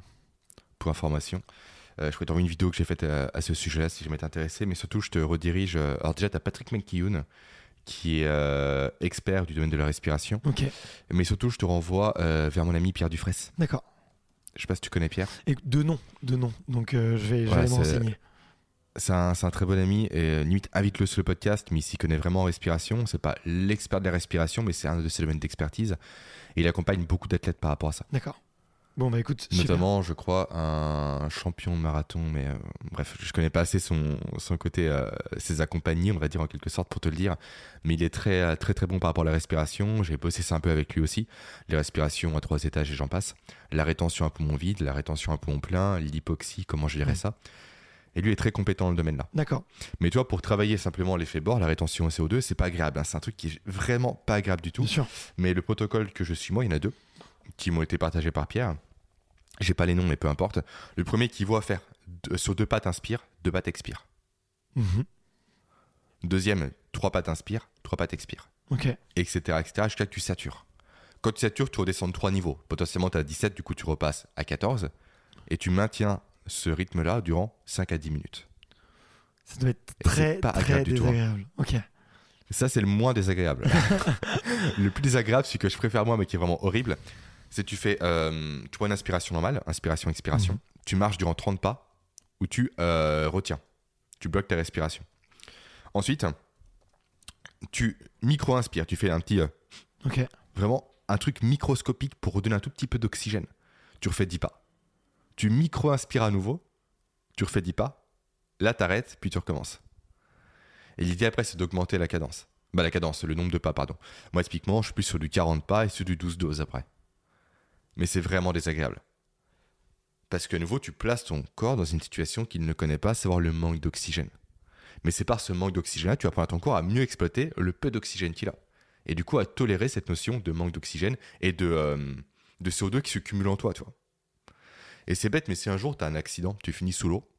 pour information. Euh, je pourrais t'envoyer une vidéo que j'ai faite à, à ce sujet-là si je m'étais intéressé, mais surtout, je te redirige. euh, alors, déjà, tu as Patrick McKeown, qui est euh, expert du domaine de la respiration, Ok, mais surtout, je te renvoie euh, vers mon ami Pierre Dufresne. d'accord. Je sais pas si tu connais Pierre. Et de nom, de nom. Donc euh, je vais, je aller me c'est- un, très bon ami et euh, limite invite-le sur le podcast, mais il s'y connaît vraiment en respiration. C'est pas l'expert de la respiration, mais c'est un de ses domaines d'expertise. Et il accompagne beaucoup d'athlètes par rapport à ça. D'accord. Bon bah écoute, super. Notamment, je crois, un champion de marathon, mais euh, bref, je connais pas assez son, son côté, euh, ses accompagnés, on va dire en quelque sorte, pour te le dire. Mais il est très, euh, très, très bon par rapport à la respiration. J'ai bossé ça un peu avec lui aussi. Les respirations à trois étages et j'en passe. La rétention à poumon vide, la rétention à poumon plein, l'hypoxie, comment je dirais Ouais. ça. Et lui est très compétent dans le domaine-là. D'accord. Mais tu vois, pour travailler simplement l'effet bord, la rétention au CO2, c'est pas agréable. hein. C'est un truc qui est vraiment pas agréable du tout. Bien sûr. Mais le protocole que je suis, moi, il y en a deux qui m'ont été partagés par Pierre. J'ai pas les noms, mais peu importe. Le premier qui voit faire deux- sur deux pattes inspire, deux pattes expire. Mhm. Deuxième, trois pattes inspire, trois pattes expire. Ok. Etc. etc. jusqu'à que tu satures. Quand tu satures, tu redescends de trois niveaux. Potentiellement, tu as 17, du coup, tu repasses à 14. Et tu maintiens ce rythme-là durant 5 à 10 minutes. Ça doit être très pas très hein. désagréable. Ok. Ça, c'est le moins désagréable. le plus désagréable, celui que je préfère moi, mais qui est vraiment horrible, c'est tu fais, euh, tu prends une inspiration normale, inspiration, expiration, Mhm. tu marches durant 30 pas, où tu euh, retiens, tu bloques ta respiration. Ensuite, tu micro-inspires, tu fais un petit, euh, Ok. vraiment un truc microscopique pour redonner un tout petit peu d'oxygène. Tu refais 10 pas. Tu micro-inspires à nouveau, tu refais 10 pas, là t'arrêtes, puis tu recommences. Et l'idée après, c'est d'augmenter la cadence. Bah la cadence, le nombre de pas, pardon. Moi, typiquement, je suis plus sur du 40 pas et sur du 12 doses après. Mais c'est vraiment désagréable. Parce qu'à nouveau, tu places ton corps dans une situation qu'il ne connaît pas, savoir le manque d'oxygène. Mais c'est par ce manque d'oxygène-là que tu apprends à ton corps à mieux exploiter le peu d'oxygène qu'il a. Et du coup, à tolérer cette notion de manque d'oxygène et de, euh, de CO2 qui se cumule en toi, tu vois. Et c'est bête, mais si un jour tu as un accident, tu finis sous l'eau,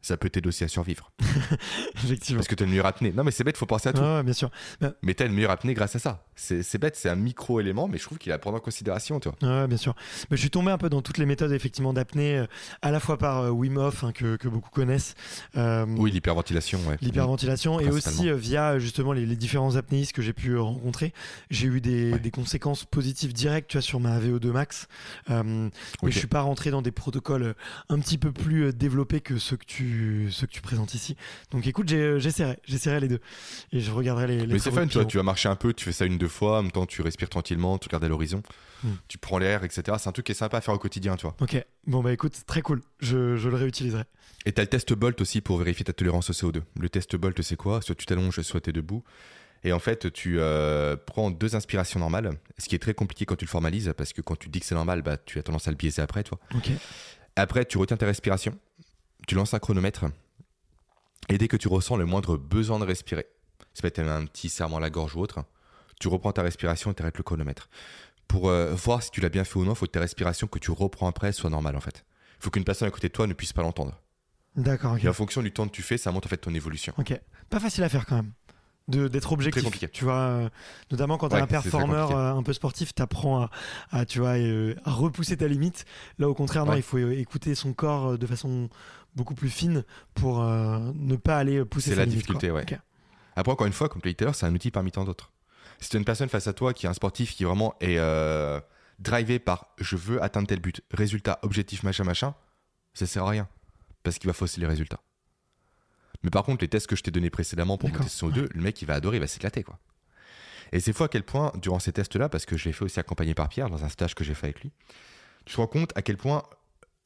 ça peut t'aider aussi à survivre. Effectivement. Parce que tu as une meilleure apnée. Non, mais c'est bête, faut penser à tout. Ouais, bien sûr. Bah, Mais tu as une meilleure apnée grâce à ça. C'est bête, c'est un micro-élément, mais je trouve qu'il est à prendre en considération, tu vois. Bien sûr. Mais je suis tombé un peu dans toutes les méthodes effectivement d'apnée, euh, à la fois par euh, Wim Hof hein, que, que beaucoup connaissent, euh, Oui, l'hyperventilation, ouais. l'hyperventilation, et aussi euh, via justement les, les différents apnéistes que j'ai pu euh, rencontrer, j'ai eu des, Ouais. des conséquences positives directes, tu vois, sur ma VO2 max. Mais Ok. je suis pas rentré dans des protocoles un petit peu plus développés que ceux que tu ceux que tu présentes ici. Donc écoute, euh, j'essaierai, j'essaierai les deux, et je regarderai les. les Mais c'est fun, tu vois, tu vas marcher un peu, tu fais ça une, deux fois, en même temps tu respires tranquillement, tu regardes à l'horizon, Hmm. tu prends l'air, etc. C'est un truc qui est sympa à faire au quotidien, tu vois. Ok, bon bah écoute, très cool, je, je le réutiliserai. Et t'as le test Bolt aussi pour vérifier ta tolérance au CO2. Le test Bolt, c'est quoi? Soit tu t'allonges, soit t'es debout. Et en fait, tu euh, prends deux inspirations normales, ce qui est très compliqué quand tu le formalises, parce que quand tu dis que c'est normal, bah, tu as tendance à le biaiser après, toi. Ok. Après, tu retiens ta respiration, tu lances un chronomètre, et dès que tu ressens le moindre besoin de respirer, ça peut être un petit serrement à la gorge ou autre, tu reprends ta respiration et tu arrêtes le chronomètre. Pour euh, voir si tu l'as bien fait ou non, il faut que ta respiration que tu reprends après soit normale en fait. Il faut qu'une personne à côté de toi ne puisse pas l'entendre. D'accord, ok. Et en fonction du temps que tu fais, ça montre en fait ton évolution. Ok. Pas facile à faire quand même. De- D'être objectif. compliqué. Tu vois, euh, notamment quand tu Ouais, un performeur euh, un peu sportif, tu apprends à, à, tu vois, euh, à repousser ta limite. Là, au contraire, non, il faut écouter son corps de façon beaucoup plus fine pour euh, ne pas aller pousser C'est la limite, difficulté, quoi. ouais. Après, encore une fois, comme tu l'as dit tout à l'heure, c'est un outil parmi tant d'autres. Si tu as une personne face à toi qui est un sportif qui vraiment est euh, drivé par je veux atteindre tel but, résultat, objectif, machin, machin, ça sert à rien. Parce qu'il va fausser les résultats. Mais par contre, les tests que je t'ai donnés précédemment pour D'accord, monter son 2, le mec, il va adorer, il va s'éclater, quoi. Et c'est fou à quel point, durant ces tests-là, parce que je l'ai fait aussi accompagner par Pierre dans un stage que j'ai fait avec lui, tu te rends compte à quel point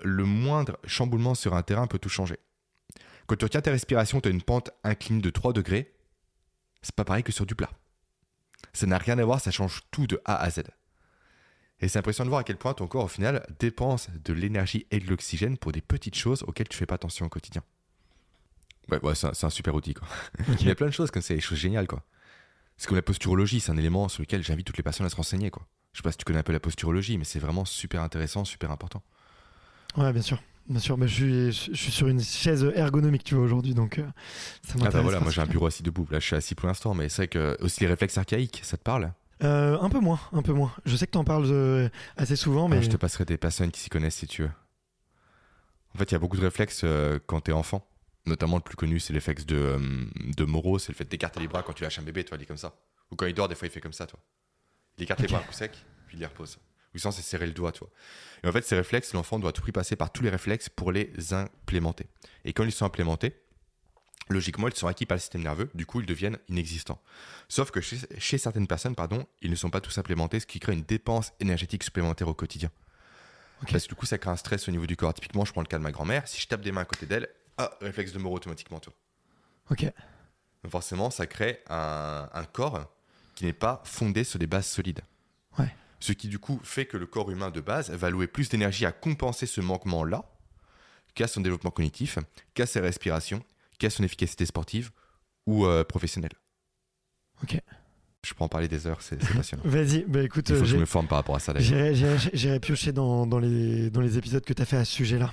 le moindre chamboulement sur un terrain peut tout changer. Quand tu retiens ta respiration, tu as une pente incline de 3 degrés, c'est pas pareil que sur du plat. Ça n'a rien à voir, ça change tout de A à Z. Et c'est impressionnant de voir à quel point ton corps, au final, dépense de l'énergie et de l'oxygène pour des petites choses auxquelles tu fais pas attention au quotidien. Ouais, ouais c'est un, c'est un super outil, quoi. Il y a plein de choses comme ça, des choses géniales, quoi. C'est comme la posturologie, c'est un élément sur lequel j'invite toutes les personnes à se renseigner, quoi. Je sais pas si tu connais un peu la posturologie, mais c'est vraiment super intéressant, super important. Ouais, bien sûr. Bien sûr, mais je suis, je suis sur une chaise ergonomique, tu vois, aujourd'hui, donc euh, ça Ah m'intéresse. bah voilà, moi j'ai un bureau assis debout. Là, je suis assis pour l'instant, mais c'est vrai que aussi les réflexes archaïques, ça te parle? Euh, un peu moins, un peu moins. Je sais que tu en parles euh, assez souvent, mais Ah, Je te passerai des personnes qui s'y connaissent si tu veux. En fait, il y a beaucoup de réflexes euh, quand t'es enfant. Notamment, le plus connu, c'est le réflexe de, euh, de Moreau, c'est le fait d'écarter les bras quand tu lâches un bébé, toi, il est comme ça. Ou quand il dort, des fois, il fait comme ça, toi. Il écarte les bras un coup sec, puis il les repose. Ou sinon, c'est serrer le doigt, toi. Et en fait, ces réflexes, l'enfant doit à tout prix passer par tous les réflexes pour les implémenter. Et quand ils sont implémentés, logiquement, ils sont acquis par le système nerveux, du coup, ils deviennent inexistants. Sauf que chez, chez certaines personnes, pardon, ils ne sont pas tous implémentés, ce qui crée une dépense énergétique supplémentaire au quotidien. Parce que du coup, ça crée un stress au niveau du corps. Typiquement, je prends le cas de ma grand-mère, si je tape des mains à côté d'elle, ah, réflexe de Moreau automatiquement, toi. ok. Donc forcément, ça crée un, un corps qui n'est pas fondé sur des bases solides. Ouais. Ce qui du coup fait que le corps humain de base va louer plus d'énergie à compenser ce manquement-là qu'à son développement cognitif, qu'à ses respirations, qu'à son efficacité sportive ou euh, professionnelle. Ok. Je peux en parler des heures, c'est passionnant. Vas-y, bah écoute, Il faut que je me forme par rapport à ça d'ailleurs. j'irai piocher dans, dans, les, dans les épisodes que tu as fait à ce sujet-là.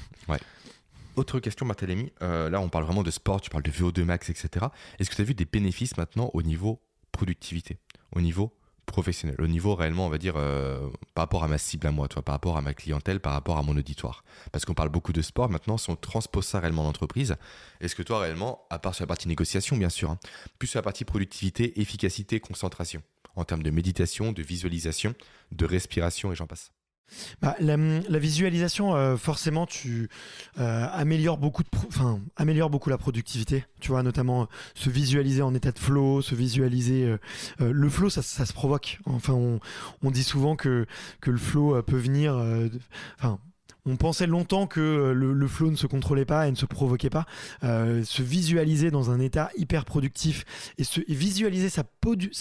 Autre question, Barthélémy. Euh, là, on parle vraiment de sport, tu parles de VO2 max, etc. Est-ce que tu as vu des bénéfices maintenant au niveau productivité, au niveau professionnel, au niveau réellement, on va dire, euh, par rapport à ma cible à moi, toi, par rapport à ma clientèle, par rapport à mon auditoire? Parce qu'on parle beaucoup de sport maintenant, si on transpose ça réellement en entreprise, est-ce que toi, réellement, à part sur la partie négociation, bien sûr, hein, plus sur la partie productivité, efficacité, concentration, en termes de méditation, de visualisation, de respiration et j'en passe? Bah, la, visualisation, euh, forcément, tu euh, améliores beaucoup, de enfin, améliore beaucoup la productivité. Tu vois, notamment euh, se visualiser en état de flow, se visualiser. le flow, ça, se provoque. Enfin, on, dit souvent que, que le flow peut venir. On pensait longtemps que euh, le, flow ne se contrôlait pas et ne se provoquait pas. Euh, se visualiser dans un état hyper productif et, se, visualiser sa,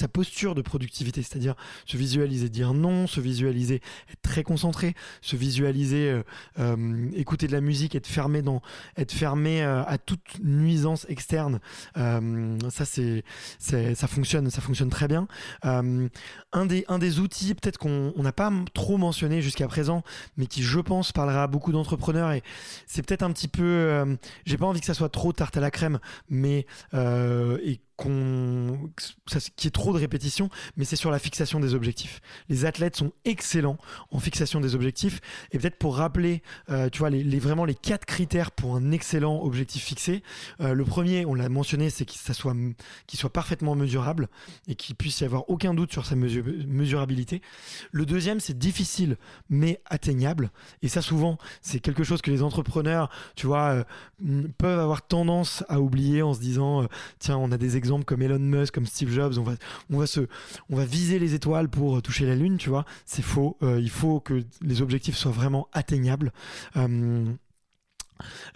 posture de productivité, c'est-à-dire se visualiser dire non, se visualiser être très concentré, se visualiser euh, écouter de la musique, être fermé, dans, être fermé à toute nuisance externe. ça, c'est, ça, fonctionne, ça fonctionne très bien. un, des, un des outils, peut-être qu'on n'a pas trop mentionné jusqu'à présent, mais qui, je pense, parlera beaucoup d'entrepreneurs et c'est peut-être un petit peu. Euh, j'ai pas envie que ça soit trop tarte à la crème, mais euh, et qu'on qui est trop de répétition, mais c'est sur la fixation des objectifs. Les athlètes sont excellents en fixation des objectifs. Et peut-être pour rappeler, euh, tu vois, vraiment les quatre critères pour un excellent objectif fixé. Euh, le premier, on l'a mentionné, c'est qu'il soit, soit parfaitement mesurable et qu'il puisse y avoir aucun doute sur sa mesurabilité. Le deuxième, c'est difficile mais atteignable. Et ça, souvent, c'est quelque chose que les entrepreneurs, tu vois, euh, peuvent avoir tendance à oublier en se disant, tiens, on a des exemples comme Elon Musk, comme Steve Jobs, on va, on va, se, on va viser les étoiles pour toucher la Lune, tu vois. C'est faux. Euh, il faut que les objectifs soient vraiment atteignables. Euh,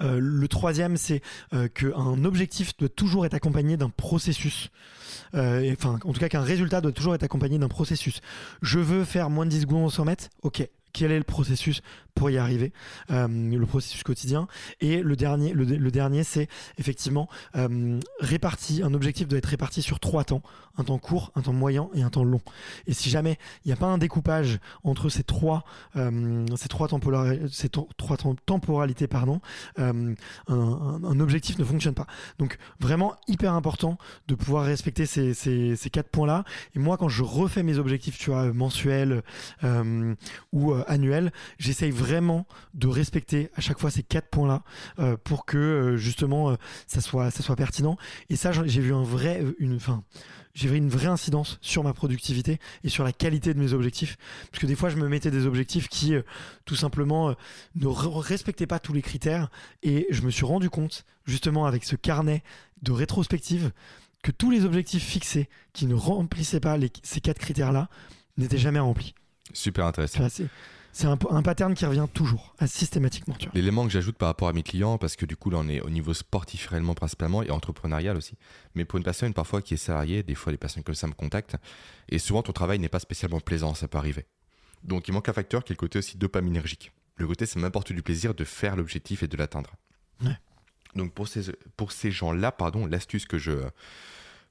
euh, le troisième, c'est qu'un objectif doit toujours être accompagné d'un processus. enfin, en tout cas, qu'un résultat doit toujours être accompagné d'un processus. Je veux faire moins de 10 secondes au 100 mètres. Ok, quel est le processus pour y arriver, euh, le processus quotidien. Et le dernier, le, dernier c'est effectivement euh, réparti, un objectif doit être réparti sur trois temps, un temps court, un temps moyen et un temps long. Et si jamais il n'y a pas un découpage entre ces trois, euh, ces trois, temporalités, pardon, un, objectif ne fonctionne pas. Donc vraiment hyper important de pouvoir respecter ces, ces, ces quatre points-là. Et moi, quand je refais mes objectifs, tu vois, mensuels ou euh, annuel. J'essaye de respecter à chaque fois ces quatre points-là euh, pour que euh, justement ça soit ça soit pertinent. Et ça, j'ai vu un vrai une fin j'ai vu une vraie incidence sur ma productivité et sur la qualité de mes objectifs. Parce que des fois, je me mettais des objectifs qui, tout simplement, ne respectaient pas tous les critères. Et je me suis rendu compte, justement, avec ce carnet de rétrospective, que tous les objectifs fixés qui ne remplissaient pas ces quatre critères-là n'étaient jamais remplis. Super intéressant. C'est un, un, pattern qui revient toujours, systématiquement. L'élément que j'ajoute par rapport à mes clients, parce que du coup, là, on est au niveau sportif réellement principalement et entrepreneurial aussi. Mais pour une personne, parfois, qui est salariée, des fois, des personnes comme ça me contactent. Et souvent, ton travail n'est pas spécialement plaisant, ça peut arriver. Donc, il manque un facteur qui est le côté aussi dopaminergique. Le côté, ça m'apporte du plaisir de faire l'objectif et de l'atteindre. Donc, pour ces, pour ces gens-là, pardon, l'astuce que je,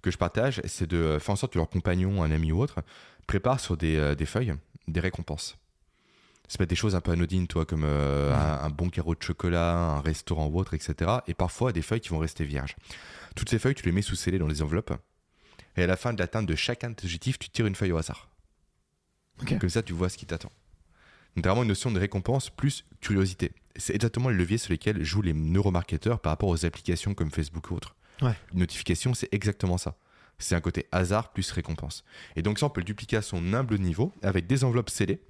que je partage, c'est de faire en sorte que leur compagnon, un ami ou autre, prépare sur des, euh, des feuilles des récompenses. Ça peut être des choses un peu anodines, toi, comme euh, un, bon carreau de chocolat, un restaurant ou autre, etc. Et parfois des feuilles qui vont rester vierges. Toutes ces feuilles, tu les mets sous scellé dans les enveloppes. Et à la fin de l'atteinte de chacun de tes objectifs, tu tires une feuille au hasard. Comme ça, tu vois ce qui t'attend. Donc, vraiment une notion de récompense plus curiosité. C'est exactement le levier sur lesquels jouent les neuromarketeurs par rapport aux applications comme Facebook ou autres. Une notification, c'est exactement ça c'est un côté hasard plus récompense. Et donc ça, on peut le dupliquer à son humble niveau avec des enveloppes scellées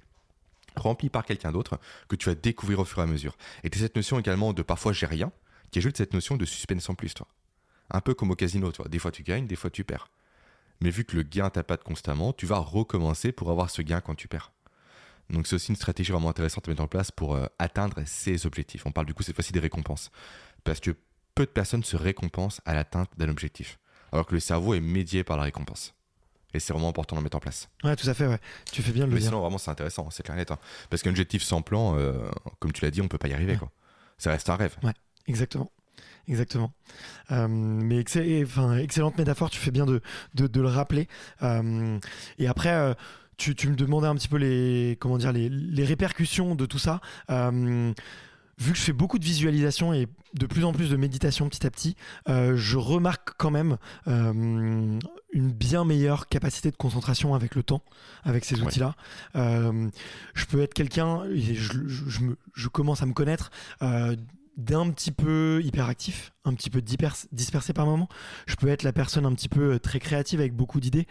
remplies par quelqu'un d'autre que tu vas découvrir au fur et à mesure. Et tu as cette notion également de parfois j'ai rien, qui ajoute cette notion de suspense en plus, toi. Un peu comme au casino, toi. Des fois tu gagnes, des fois tu perds. Mais vu que le gain t'appâte constamment, tu vas recommencer pour avoir ce gain quand tu perds. Donc c'est aussi une stratégie vraiment intéressante à mettre en place pour euh, atteindre ces objectifs. On parle du coup cette fois-ci des récompenses. Parce que peu de personnes se récompensent à l'atteinte d'un objectif alors que le cerveau est médié par la récompense. Et c'est vraiment important de le mettre en place. Ouais, tout à fait, ouais. Tu fais bien de le Mais dire. sinon, vraiment, c'est intéressant, c'est clair net. Hein. Parce qu'un objectif sans plan, euh, comme tu l'as dit, on peut pas y arriver. Quoi. Ça reste un rêve. Ouais, exactement. Exactement. Euh, mais enfin, excellente métaphore, tu fais bien de, de, le rappeler. Euh, et après, tu, tu, me demandais un petit peu les, comment dire, les, les répercussions de tout ça vu que je fais beaucoup de visualisation et de plus en plus de méditation petit à petit, euh, je remarque quand même euh, une bien meilleure capacité de concentration avec le temps, avec ces outils-là. Euh, je peux être quelqu'un, je, je, commence à me connaître d'un petit peu hyperactif, un petit peu dispersé par moment. Je peux être la personne un petit peu euh, très créative avec beaucoup d'idées,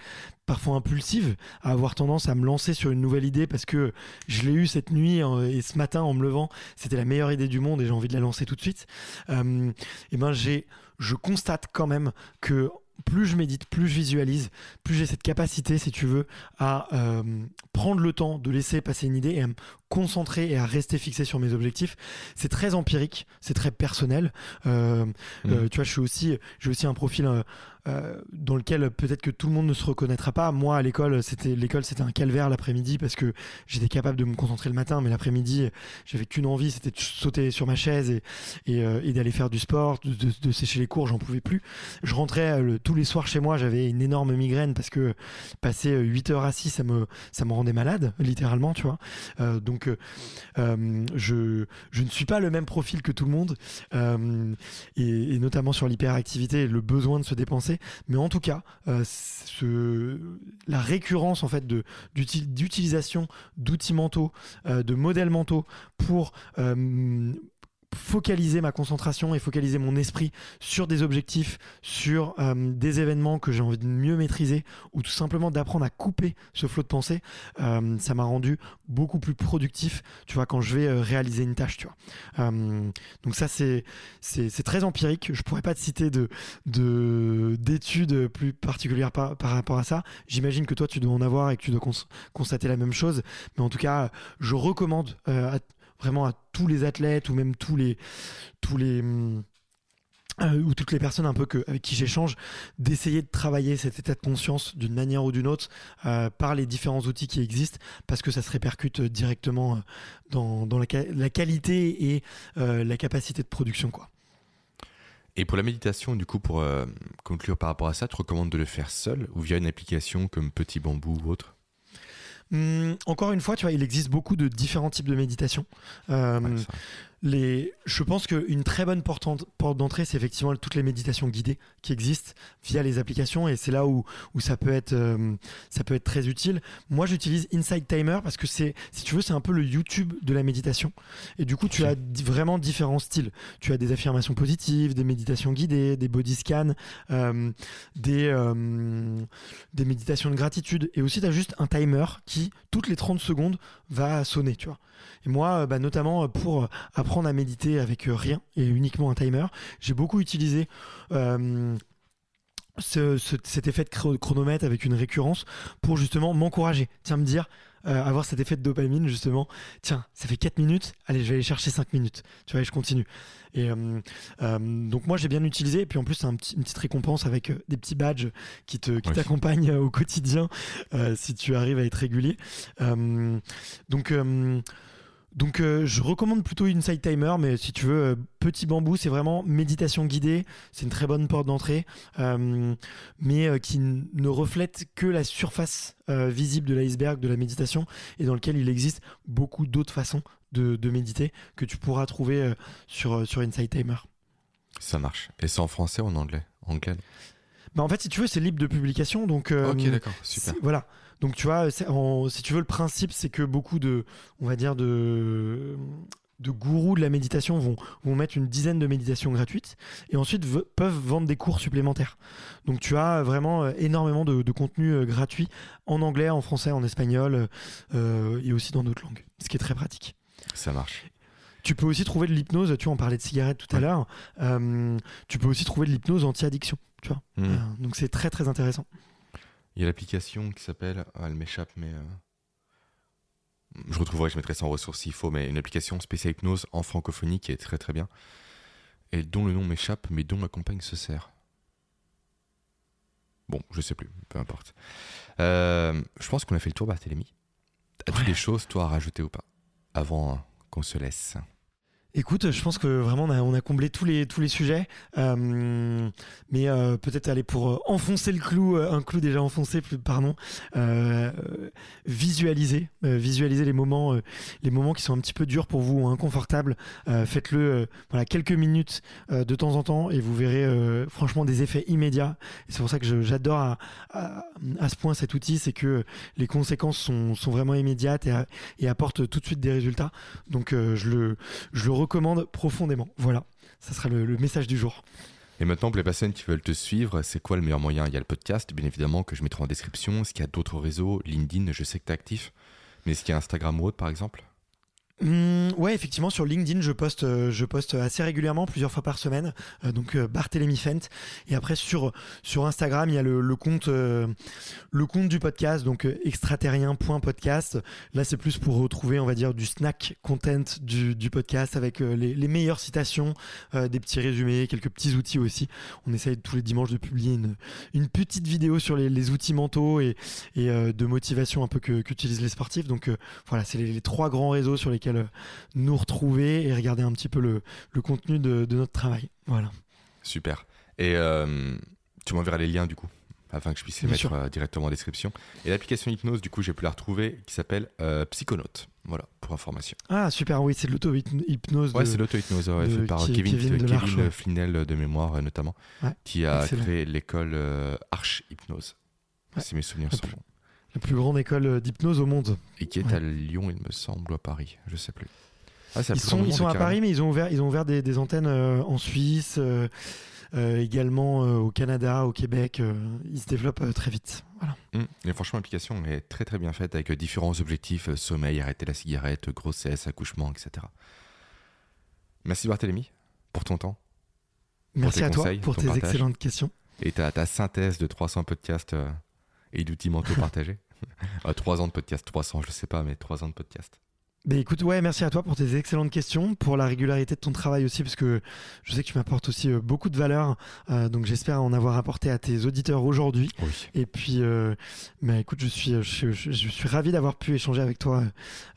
parfois impulsive, à avoir tendance à me lancer sur une nouvelle idée parce que je l'ai eu cette nuit et ce matin en me levant, c'était la meilleure idée du monde et j'ai envie de la lancer tout de suite. Euh, et ben j'ai, je constate quand même que plus je médite, plus je visualise, plus j'ai cette capacité, si tu veux, à euh, prendre le temps de laisser passer une idée et à me concentrer et à rester fixé sur mes objectifs. C'est très empirique, c'est très personnel. Euh, euh, mmh. tu vois, je suis aussi, j'ai aussi un profil euh, dans lequel peut-être que tout le monde ne se reconnaîtra pas. Moi, à l'école, c'était l'école, c'était un calvaire l'après-midi parce que j'étais capable de me concentrer le matin, mais l'après-midi, j'avais qu'une envie, c'était de sauter sur ma chaise et, euh, d'aller faire du sport, de, sécher les cours, j'en pouvais plus. Je rentrais euh, tous les soirs chez moi, j'avais une énorme migraine parce que passer 8 heures assis, ça me, ça me rendait malade, littéralement, tu vois. donc, je, je ne suis pas le même profil que tout le monde, et, notamment sur l'hyperactivité le besoin de se dépenser mais en tout cas, euh, la récurrence en fait d'utilisation d'outils mentaux, euh, de modèles mentaux pour euh, focaliser ma concentration et focaliser mon esprit sur des objectifs, sur euh, des événements que j'ai envie de mieux maîtriser ou tout simplement d'apprendre à couper ce flot de pensée, euh, ça m'a rendu beaucoup plus productif, tu vois, quand je vais euh, réaliser une tâche, tu vois. donc ça, c'est, très empirique. Je pourrais pas te citer de, de, d'études plus particulières par, par rapport à ça. J'imagine que toi, tu dois en avoir et que tu dois constater la même chose. Mais en tout cas, je recommande à vraiment à tous les athlètes ou même tous les tous les euh, ou toutes les personnes un peu que, avec qui j'échange, d'essayer de travailler cet état de conscience d'une manière ou d'une autre euh, par les différents outils qui existent, parce que ça se répercute directement euh, dans, dans la, la, qualité et la capacité de production. Quoi. Et pour la méditation, du coup, pour conclure par rapport à ça, tu recommandes de le faire seul ou via une application comme Petit Bambou ou autre? Hum, encore une fois, tu vois, il existe beaucoup de différents types de méditation. Euh, je pense qu'une très bonne porte, d'entrée, c'est effectivement toutes les méditations guidées qui existent via les applications et c'est là où, où ça, peut être, euh, ça peut être très utile. Moi, j'utilise Inside Timer parce que c'est, si tu veux, c'est un peu le YouTube de la méditation. Et du coup, tu as vraiment différents styles. Tu as des affirmations positives, des méditations guidées, des body scans, euh, des, euh, des méditations de gratitude et aussi tu as juste un timer qui, toutes les 30 secondes, va sonner, tu vois. Et moi, bah, notamment pour apprendre à méditer avec rien et uniquement un timer, j'ai beaucoup utilisé euh, cet effet de chronomètre avec une récurrence pour justement m'encourager. Tiens, me dire, euh, avoir cet effet de dopamine justement. Tiens, ça fait 4 minutes, allez, je vais aller chercher 5 minutes. Tu vois, et je continue. Et euh, donc moi j'ai bien utilisé. Et puis en plus c'est un petit, une petite récompense avec des petits badges qui te qui t'accompagnent au quotidien si tu arrives à être régulier. donc donc euh, je recommande plutôt Inside Timer, mais si tu veux, euh, Petit Bambou, c'est vraiment méditation guidée, c'est une très bonne porte d'entrée, euh, mais qui ne reflète que la surface visible de l'iceberg de la méditation, et dans lequel il existe beaucoup d'autres façons de, méditer que tu pourras trouver sur, sur Inside Timer. Ça marche. Et c'est en français ou en anglais? Anglais bah en fait, si tu veux, c'est libre de publication, donc. ok, d'accord, super. Voilà. Donc tu vois, si tu veux, le principe, c'est que beaucoup de, on va dire, de, de gourous de la méditation vont, vont mettre une dizaine de méditations gratuites et ensuite peuvent vendre des cours supplémentaires. Donc tu as vraiment euh, énormément de, de contenu euh, gratuit en anglais, en français, en espagnol euh, et aussi dans d'autres langues, ce qui est très pratique. Ça marche. Tu peux aussi trouver de l'hypnose, tu vois, on parlait de cigarettes tout à l'heure, tu peux aussi trouver de l'hypnose anti-addiction, tu vois. Mmh. donc c'est très très intéressant. Il y a l'application qui s'appelle. Ah, elle m'échappe, mais. Euh, je retrouverai, je mettrai ça en ressources s'il faut, mais une application spéciale hypnose en francophonie qui est très très bien. Et dont le nom m'échappe, mais dont ma compagne se sert. Bon, je sais plus, peu importe. Euh, je pense qu'on a fait le tour, Barthélémy. As-tu des choses, toi, à rajouter ou pas Avant qu'on se laisse? Écoute, je pense que vraiment on a, comblé tous les, tous les sujets. Euh, mais euh, peut-être aller pour euh, enfoncer le clou, un clou déjà enfoncé, pardon, visualiser, visualiser les moments, les moments qui sont un petit peu durs pour vous ou inconfortables. Faites-le voilà, quelques minutes de temps en temps et vous verrez franchement des effets immédiats. C'est pour ça que j'adore à, à, ce point cet outil, c'est que les conséquences sont, sont vraiment immédiates et, et, apportent tout de suite des résultats. Donc je le, je recommande profondément. Voilà, ça sera le, message du jour. Et maintenant, pour les personnes qui veulent te suivre, c'est quoi le meilleur moyen? Il y a le podcast, bien évidemment, que je mettrai en description. Est-ce qu'il y a d'autres réseaux? LinkedIn, je sais que tu es actif. Mais est-ce qu'il y a Instagram ou autre, par exemple? Mmh, ouais, effectivement, sur LinkedIn, je poste, euh, je poste assez régulièrement, plusieurs fois par semaine. Euh, donc euh, Barthélémy Fent. Et après sur sur Instagram, il y a le, compte le compte du podcast, donc extraterrien.podcast. Là, c'est plus pour retrouver, on va dire, du snack content du, du podcast avec les, meilleures citations, des petits résumés, quelques petits outils aussi. On essaye tous les dimanches de publier une, une petite vidéo sur les, outils mentaux et, et de motivation un peu que qu'utilisent les sportifs. Donc voilà, c'est les trois grands réseaux sur lesquels euh, nous retrouver et regarder un petit peu le, contenu de, notre travail. Voilà. Super. Et euh, tu m'enverras les liens du coup afin que je puisse les mettre euh, directement en description. Et l'application hypnose, du coup, j'ai pu la retrouver, qui s'appelle Psychonaute. Voilà, pour information. Ah, super, oui, c'est de l'auto-hypnose. Ouais, c'est l'auto-hypnose, ouais, fait par Kevin, Kevin, Flinel de mémoire, notamment, qui a créé l'école Arch Hypnose. si mes souvenirs sont bons. La plus grande école euh, d'hypnose au monde. Et qui est à Lyon, il me semble, ou à Paris, je sais plus. Ah, ils sont, ils sont à Paris, mais ils ont ouvert, ils ont ouvert des, antennes euh, en Suisse, euh, également au Canada, au Québec. ils se développent très vite. Voilà. Mmh. Et franchement, l'application est très très bien faite avec différents objectifs sommeil, arrêter la cigarette, grossesse, accouchement, etc. Merci Barthélémy pour ton temps. Merci à toi pour tes excellentes questions. Et ta, ta synthèse de 300 podcasts et d'outils mentaux partagés. Euh, trois ans de podcast, 300, je sais pas, mais trois ans de podcast. Mais écoute, ouais, merci à toi pour tes excellentes questions, pour la régularité de ton travail aussi, parce que je sais que tu m'apportes aussi euh, beaucoup de valeur. Euh, donc j'espère en avoir apporté à tes auditeurs aujourd'hui. Et puis, mais écoute, je suis, je, je suis ravi d'avoir pu échanger avec toi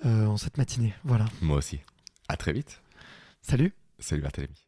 en cette matinée. Voilà. Moi aussi. À très vite. Salut. Salut Barthélémy.